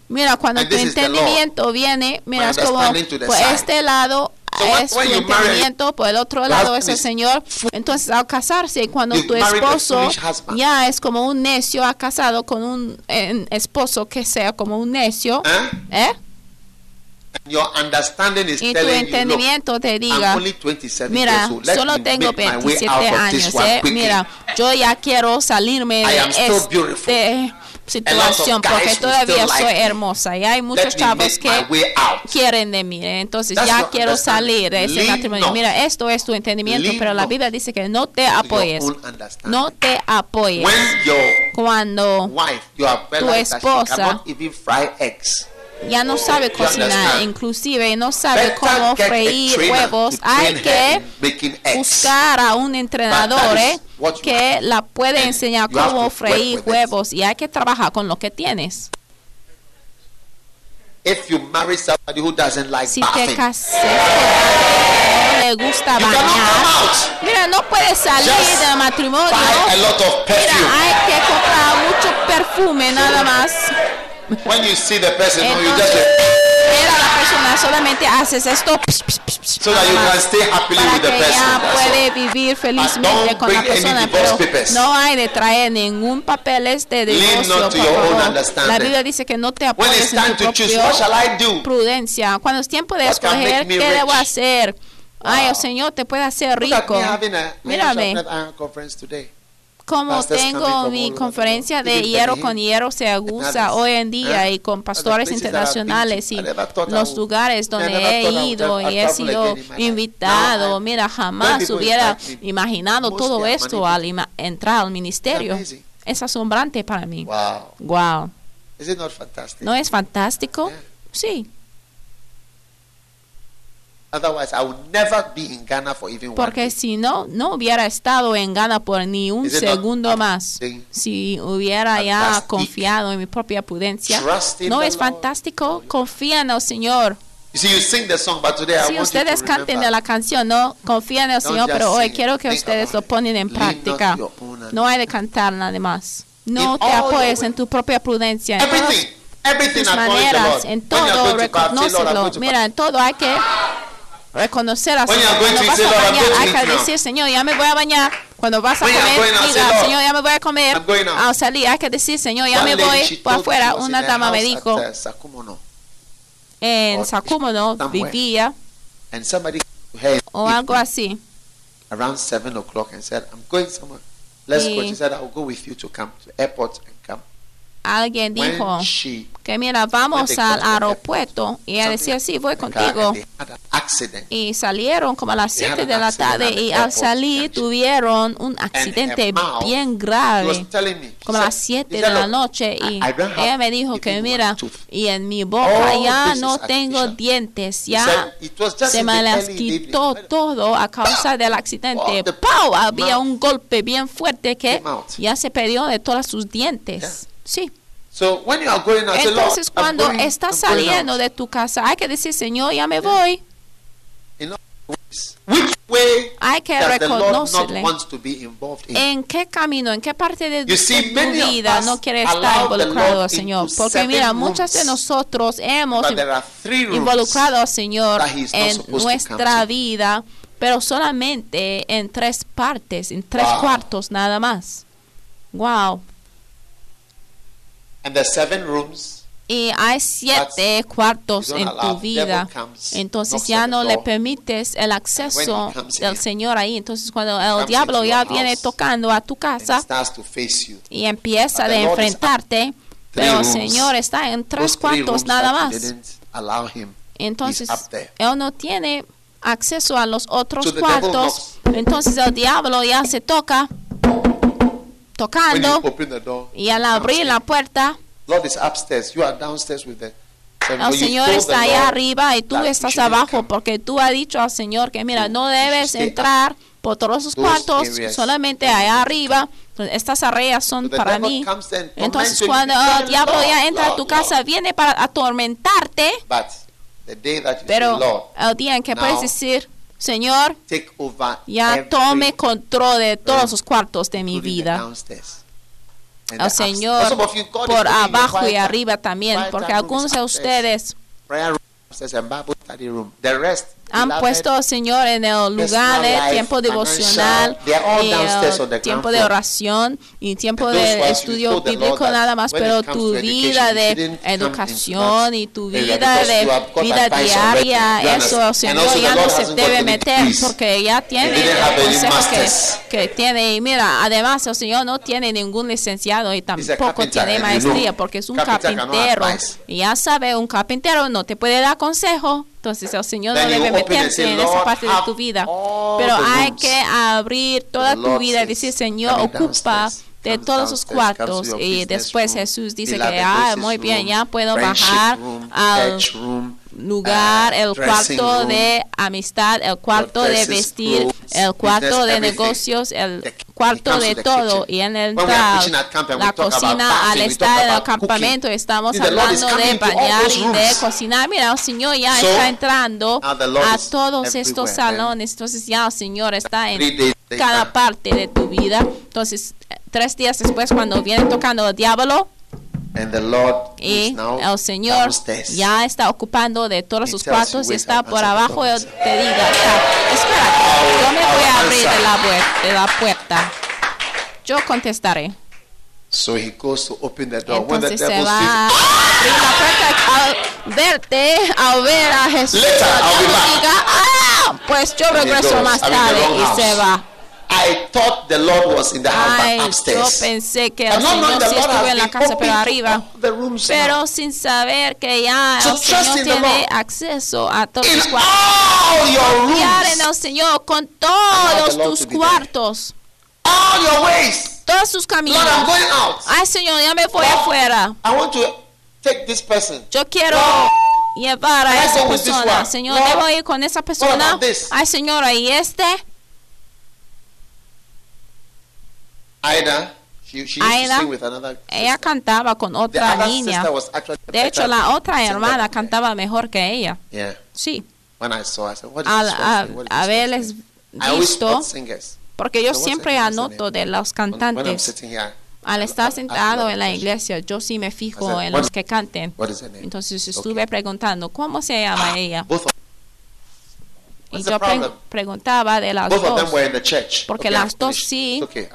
Mira, cuando And tu entendimiento viene, mira, es como por side. este lado So es tu entendimiento, por el otro lado es el Señor. Entonces, al casarse, cuando tu esposo ya es como un necio, ha casado con un eh, esposo que sea como un necio, ¿Eh? Your understanding is Y tu telling you, entendimiento te diga, only 27 Mira, years old. Let solo tengo make my way 27 out of años, ¿eh? Mira, yo ya quiero salirme I de am still beautiful. esta situación porque todavía like soy me. hermosa y hay muchos chavos que quieren de mí. ¿eh? Entonces That's ya quiero salir de ese matrimonio. Mira, esto es tu entendimiento, Lean pero la Biblia dice que no te apoyes. No te apoyes. When your Cuando wife, she esposa ya no sabe cocinar, inclusive no sabe cómo freír huevos, hay que buscar a un entrenador eh, que la puede enseñar cómo freír huevos y hay que trabajar con lo que tienes. If you marry somebody who doesn't like Si te casas con alguien que no le gusta You bañar, mira, no puedes salir Just del matrimonio. buy a lot of Mira, hay que comprar mucho perfume nada más. When you see the person, no, you Entonces, just mira a la persona, solamente haces esto so that you can stay happily para with the que person. That's puede vivir felizmente con la persona, pero papers. no hay de traer ningún papeles de Lean divorcio, not to por your own favor. understanding. La Biblia dice que no te When apoyes it's en time tu to choose, propia what shall I do? prudencia. Cuando es tiempo de escoger, ¿qué debo hacer? Ay, el Señor te puede hacer rico. Mírame. Como tengo mi conferencia de hierro con hierro se others. hoy en día Eh, y con pastores internacionales y los lugares donde he ido y he sido invitado. I- Mira, jamás hubiera imaginado todo esto al entrar al ministerio. Es asombrante para mí. Wow. Wow. ¿No es fantástico? Sí, Otherwise, I would never be in Ghana for even one porque si no, no hubiera estado en Ghana por ni un segundo más. Si hubiera ya confiado en mi propia prudencia. ¿No es fantástico? Confía en el Señor. Si ustedes canten de la canción, no confían en el Señor, pero hoy quiero que ustedes lo ponen en práctica. No hay de cantar nada más. No te apoyes en tu propia prudencia. En todas Everything, everything tus maneras, en todo, reconócelo. Mira, en todo hay que reconocer a Señor. going Cuando vas a bañar, hay que decir, Señor, ya me voy a bañar. Cuando vas a comer, diga, Señor, ya me voy a comer. Out. Al salir, hay que decir, Señor, ya me voy me afuera. Una dama me dijo, Sakumono, en somewhere. vivía o algo así. around seven o'clock and said, "I'm going somewhere. Let's go." She said, "I'll go with you to come to the airport and come." alguien dijo que mira, vamos al aeropuerto y ella something decía, sí, voy contigo. Y salieron como a las They had 7 an de la tarde y al salir tuvieron un accidente bien grave. como a las said- 7 she de la "Look, noche y ella me dijo que mira y en mi boca ya no tengo dientes ya se me las quitó todo a causa del accidente. ¡Pau! había un golpe bien fuerte que ya se perdió de todos sus dientes. Sí. So when you are going out, say, Lord, entonces cuando estás saliendo de tu casa hay que decir Señor ya me voy In other Which way hay que does the Lord not want to be involved in? ¿En qué camino, en qué parte de, You see, tu many of vida us no quiere allow estar the involucrado Lord Señor? into Porque seven mira, muchos de rooms. nosotros hemos But there are three rooms involucrado Señor that he is not en supposed to nuestra to. vida, pero solamente en tres partes, en tres Wow. cuartos nada más. Wow. and the seven rooms. Y hay siete cuartos en tu vida. Entonces ya no le permites el acceso del Señor ahí. Entonces cuando el diablo ya viene tocando a tu and casa, y empieza is enfrentarte, pero el. Señor está en tres cuartos nada más. Entonces, él no tiene acceso a los otros cuartos. Entonces el diablo ya se toca, tocando, y al abrir la puerta, Lord is upstairs. You are downstairs with the. El Señor está allá arriba y tú estás abajo porque tú has dicho al Señor que mira, no debes entrar por todos los those cuartos, solamente allá arriba. Estas áreas son para mí. Entonces cuando You el diablo "Lord, ya entra a tu casa, Lord." viene para atormentarte. Pero el día en que puedes decir, Señor, ya tome control de todos los cuartos de mi vida. Upstairs. Señor por abajo y arriba también, porque algunos de ustedes han puesto al Señor en el lugar de life, tiempo financial, devocional y tiempo de oración y tiempo de estudio bíblico nada más, pero tu vida de educación y tu vida de vida diaria, eso el Señor ya no se debe meter porque ya tiene el consejo que, que tiene. Y mira, además el Señor no tiene ningún licenciado y tampoco tiene maestría porque es un carpintero. Y ya sabe, un carpintero no te puede dar consejo. Entonces el Señor no debe meterse en esa "Lord, parte de tu vida. Pero hay rooms." que abrir toda tu vida y decir, Señor, "Come ocupa de todos comes cuartos. Y después Jesús dice que, ah, muy bien, ya puedo bajar al lugar, uh, el cuarto de amistad, el cuarto de vestir, el cuarto de negocios, el cuarto de todo. Y en el camp la cocina, al estar en el campamento, estamos hablando de bañar y de cocinar. Mira, el Señor ya So, está entrando Lord a todos estos salones. Entonces ya el Señor está en cada parte de tu vida. Entonces, tres días después, cuando viene tocando el diablo, and the Lord y now el Señor ya está ocupando de todos He sus cuartos y "Wait, está por abajo. phone." Él te diga, "Ah, espera, yo me voy a abrir de la, puer- de la puerta. Yo contestaré. So he goes to open the door. When the Entonces se devil va a abrir la puerta al verte, al ver a Jesús. Later, el I'll be diablo back. diga, "Ah, pues yo regreso más tarde y se va. I thought the Lord was in the house, Ay, but yo upstairs. pensé que el Señor sí estuvo en la casa, pero arriba. Pero sin saber que ya So el Señor tiene acceso a todos los cuartos. all your Confiar en el Señor con todos tus cuartos, all your ways. todos sus caminos. Lord, I'm going out. Ay, Señor, ya me voy Lord, afuera. I want to take this person. Yo quiero Lord, llevar a esa persona. Señor, Lord, debo ir con esa persona. Ay, Señor, y este. Ida, she, she used Aida, to sing with another Ella cantaba con otra niña. De hecho, la otra hermana cantaba mejor que ella. Yeah. Sí. When I saw, I said, what is Al a-? What is haberles visto, porque yo So siempre anoto de los When, when I'm cantantes. sitting here, Al estar sentado en la iglesia, yo sí me fijo said, en los que canten. Entonces Okay. estuve preguntando, ¿cómo se llama ella? Y yo pre- preguntaba de las both dos. Porque okay, las dos sí. Okay.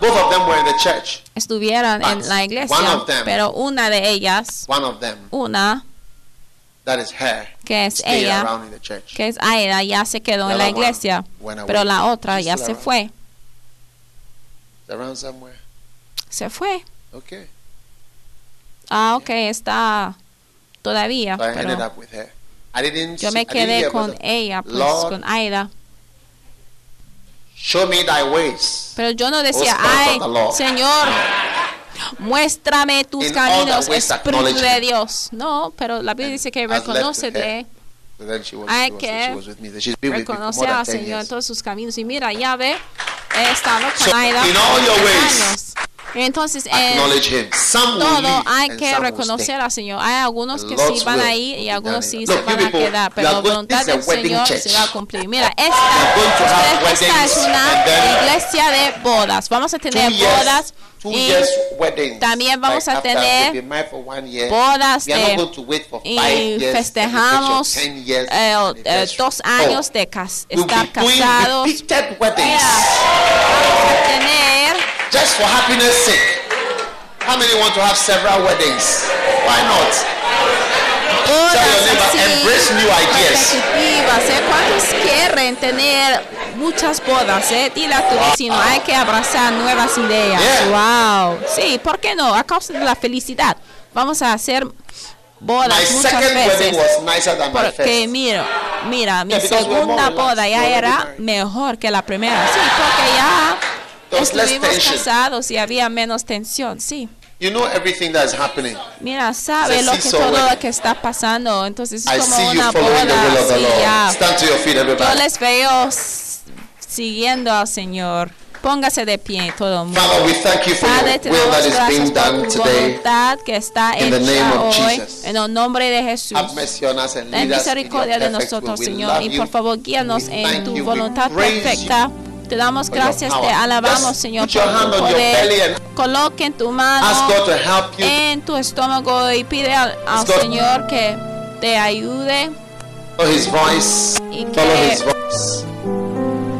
Both of them were in the church. Estuvieron But en la one iglesia, of them- pero una de ellas, One of them, una that is her, que es ella, around in the church. que es Aida, ya se quedó The en la one iglesia, pero la otra She's ya se around. fue. Around somewhere. Se fue. Okay. Ah, ok, está todavía. So I ended Pero up with her. I didn't. yo me I didn't quedé con ella, pues, Lord, con Aida. Show me thy ways. Pero yo no decía, ay, the Lord." Señor, muéstrame tus In caminos, Espíritu de. Dios. No, pero la Biblia dice que reconócete. So Hay que. So reconocer al 10 Señor en todos sus caminos. Y mira, ya ve, he estado con So, Aida in all por your 10 ways, años. Entonces, will todo hay que reconocer al Señor. Hay algunos que sí van a ir y algunos sí se you van a quedar, pero la voluntad a del Señor se va a cumplir. Mira, esta, esta es una iglesia de bodas. Vamos a tener bodas two y years weddings. también vamos a tener bodas we are de- not going to wait for y festejamos celebration, 10 years eh, eh, dos años de cas- We'll estar casados. weddings Mira, tener just for happiness sake. How many want to have several weddings? Why not? así, embrace new ideas. ¿eh? ¿Cuántos quieren tener muchas bodas? Eh? Dile a tu vecino, hay que abrazar nuevas ideas. Yeah. Wow. Sí, ¿por qué no? A causa de la felicidad. Vamos a hacer bodas My muchas veces. was nicer than my Porque mira, mira, mi Yeah, segunda boda ya era mejor que la primera. Sí, porque ya estuvimos casados y había menos tensión. Sí. You know everything that is happening. Mira, sabe lo que todo wedding. lo que está pasando. Entonces es I como una boda Yo everybody. les veo siguiendo al Señor. Póngase de pie todo el mundo. Father, we thank you for Padre, te damos gracias por tu voluntad que está hecha hoy en el nombre de Jesús. Ten misericordia de nosotros, Señor, y por favor guíanos en tu voluntad perfecta. Te damos gracias, te alabamos, Señor, por tu poder. and Coloque en tu mano en tu estómago y pide al, Señor que te ayude Follow His voice. y Follow que His voice.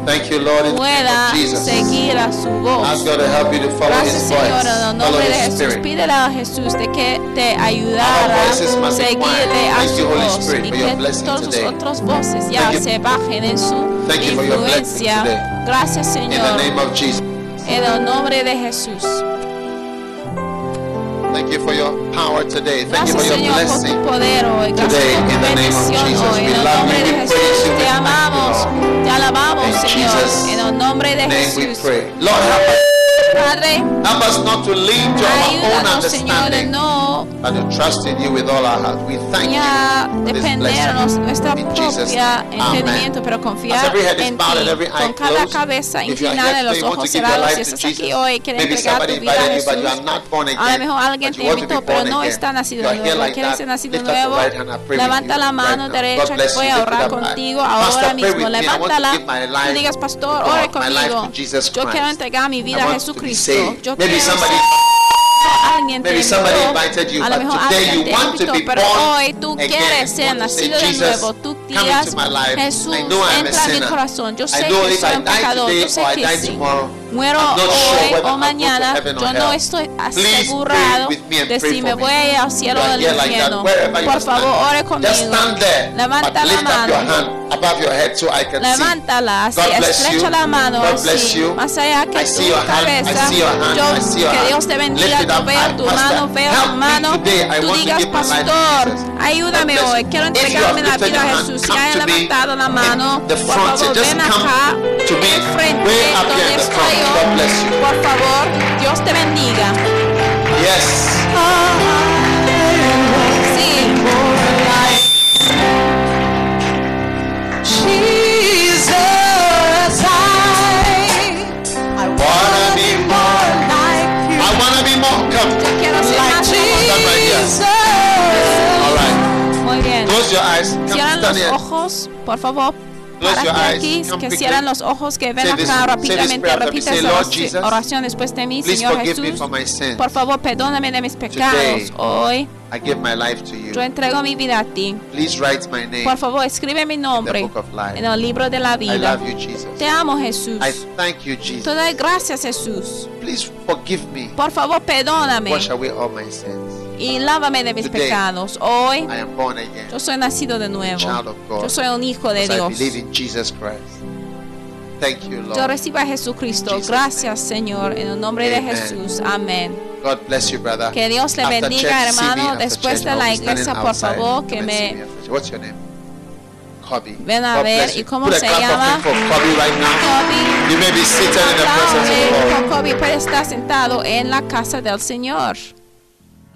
Thank you, Lord, in the name pueda seguir a su voz. Ask God to help you to follow Gracias Señor, en el nombre de Jesús. Pídele a Jesús de que te ayudara a seguirle a su voz y que todas sus otras voces ya se bajen en su influencia. Gracias Señor, en el nombre de Jesús. Thank you for your power today. Thank you Gracias for your Señor por blessing. tu poder hoy. Gracias today, por tu in the name of Jesus. hoy. We En el love nombre you, de we Jesús praise you, we te you, amamos, te alabamos In Señor. Jesus' En el nombre de name we Jesús. pray. Lord, us, Padre, help us not to lean to our own understanding, no but to trust in you with all our heart. We thank you for this blessing. nuestra In Jesus' propia name. entendimiento, Amen. pero As every head is bowed and every eye con cada closed, cabeza if you are here y los today, you want ojos to give your life Jesus. Maybe somebody invited you, but you are not born A lo again. mejor alguien te invitó, pero no again. está nacido de nuevo. ser nacido nuevo? Levanta la mano derecha que voy a orar contigo ahora mismo. Levántala. life digas, pastor, to ore conmigo. Yo quiero entregar mi vida a Jesucristo. saved. Yo Maybe quiero somebody alguien te invitó, invited you, a lo mejor alguien te invitó, pero born hoy tú quieres ser nacido de "Jesus, nuevo. Tú life. Jesús, entra en mi corazón. Yo sé que if soy I un die pecador. today Yo sé que sí. Muero hoy o mañana. Yo no estoy asegurado de si me voy a ir al cielo o al infierno. Por favor, ore conmigo. Levanta la mano. hand above your head so I can see. Levántala así, estrecha la mano así, más allá que tu cabeza. Yo, que. Dios te bendiga, yo veo tu mano, veo tu mano. Tú digas, pastor, ayúdame hoy, quiero entregarme la vida a Jesús. Si me levantado la mano, por favor, ven acá, enfrente, donde estoy God bless you. Por favor, Dios te bendiga. Yes. Sí. Jesus, I, I Wanna be more. like you. I want to be more. Come. Yo quiero ser Like más como Stand right los ojos, por favor. Para que aquí, que cierran los ojos, que ven acá rápidamente. Lord oración- después de mí, Señor Jesús. Por favor, perdóname de mis pecados. Hoy I give my life to you. yo entrego mi vida a ti. Please write my name. Por favor, escribe mi nombre book of life. en el libro de la I vida. love you, Jesus. Te amo, Jesús. I thank you, Jesus. Te doy gracias, Jesús. Please forgive me. Por favor, perdóname Wash away all my sins. Y lávame de mis pecados. Hoy I am born again. yo soy nacido de nuevo. Yo soy un hijo de Dios. Thank you, Yo Lord. recibo a Jesucristo. Jesus' Gracias, Señor, en el nombre de Amen. Jesús. Amén. God God bless you, brother. Que Dios le After bendiga, church, hermano. Después de la iglesia, por favor, que me. What's your name? Kobe. Ven a God ver, ¿y cómo se llama? Kobe right now. Kobe. You may be seated in the presence of the Lord. Kobe puede estar sentado en la casa del Señor.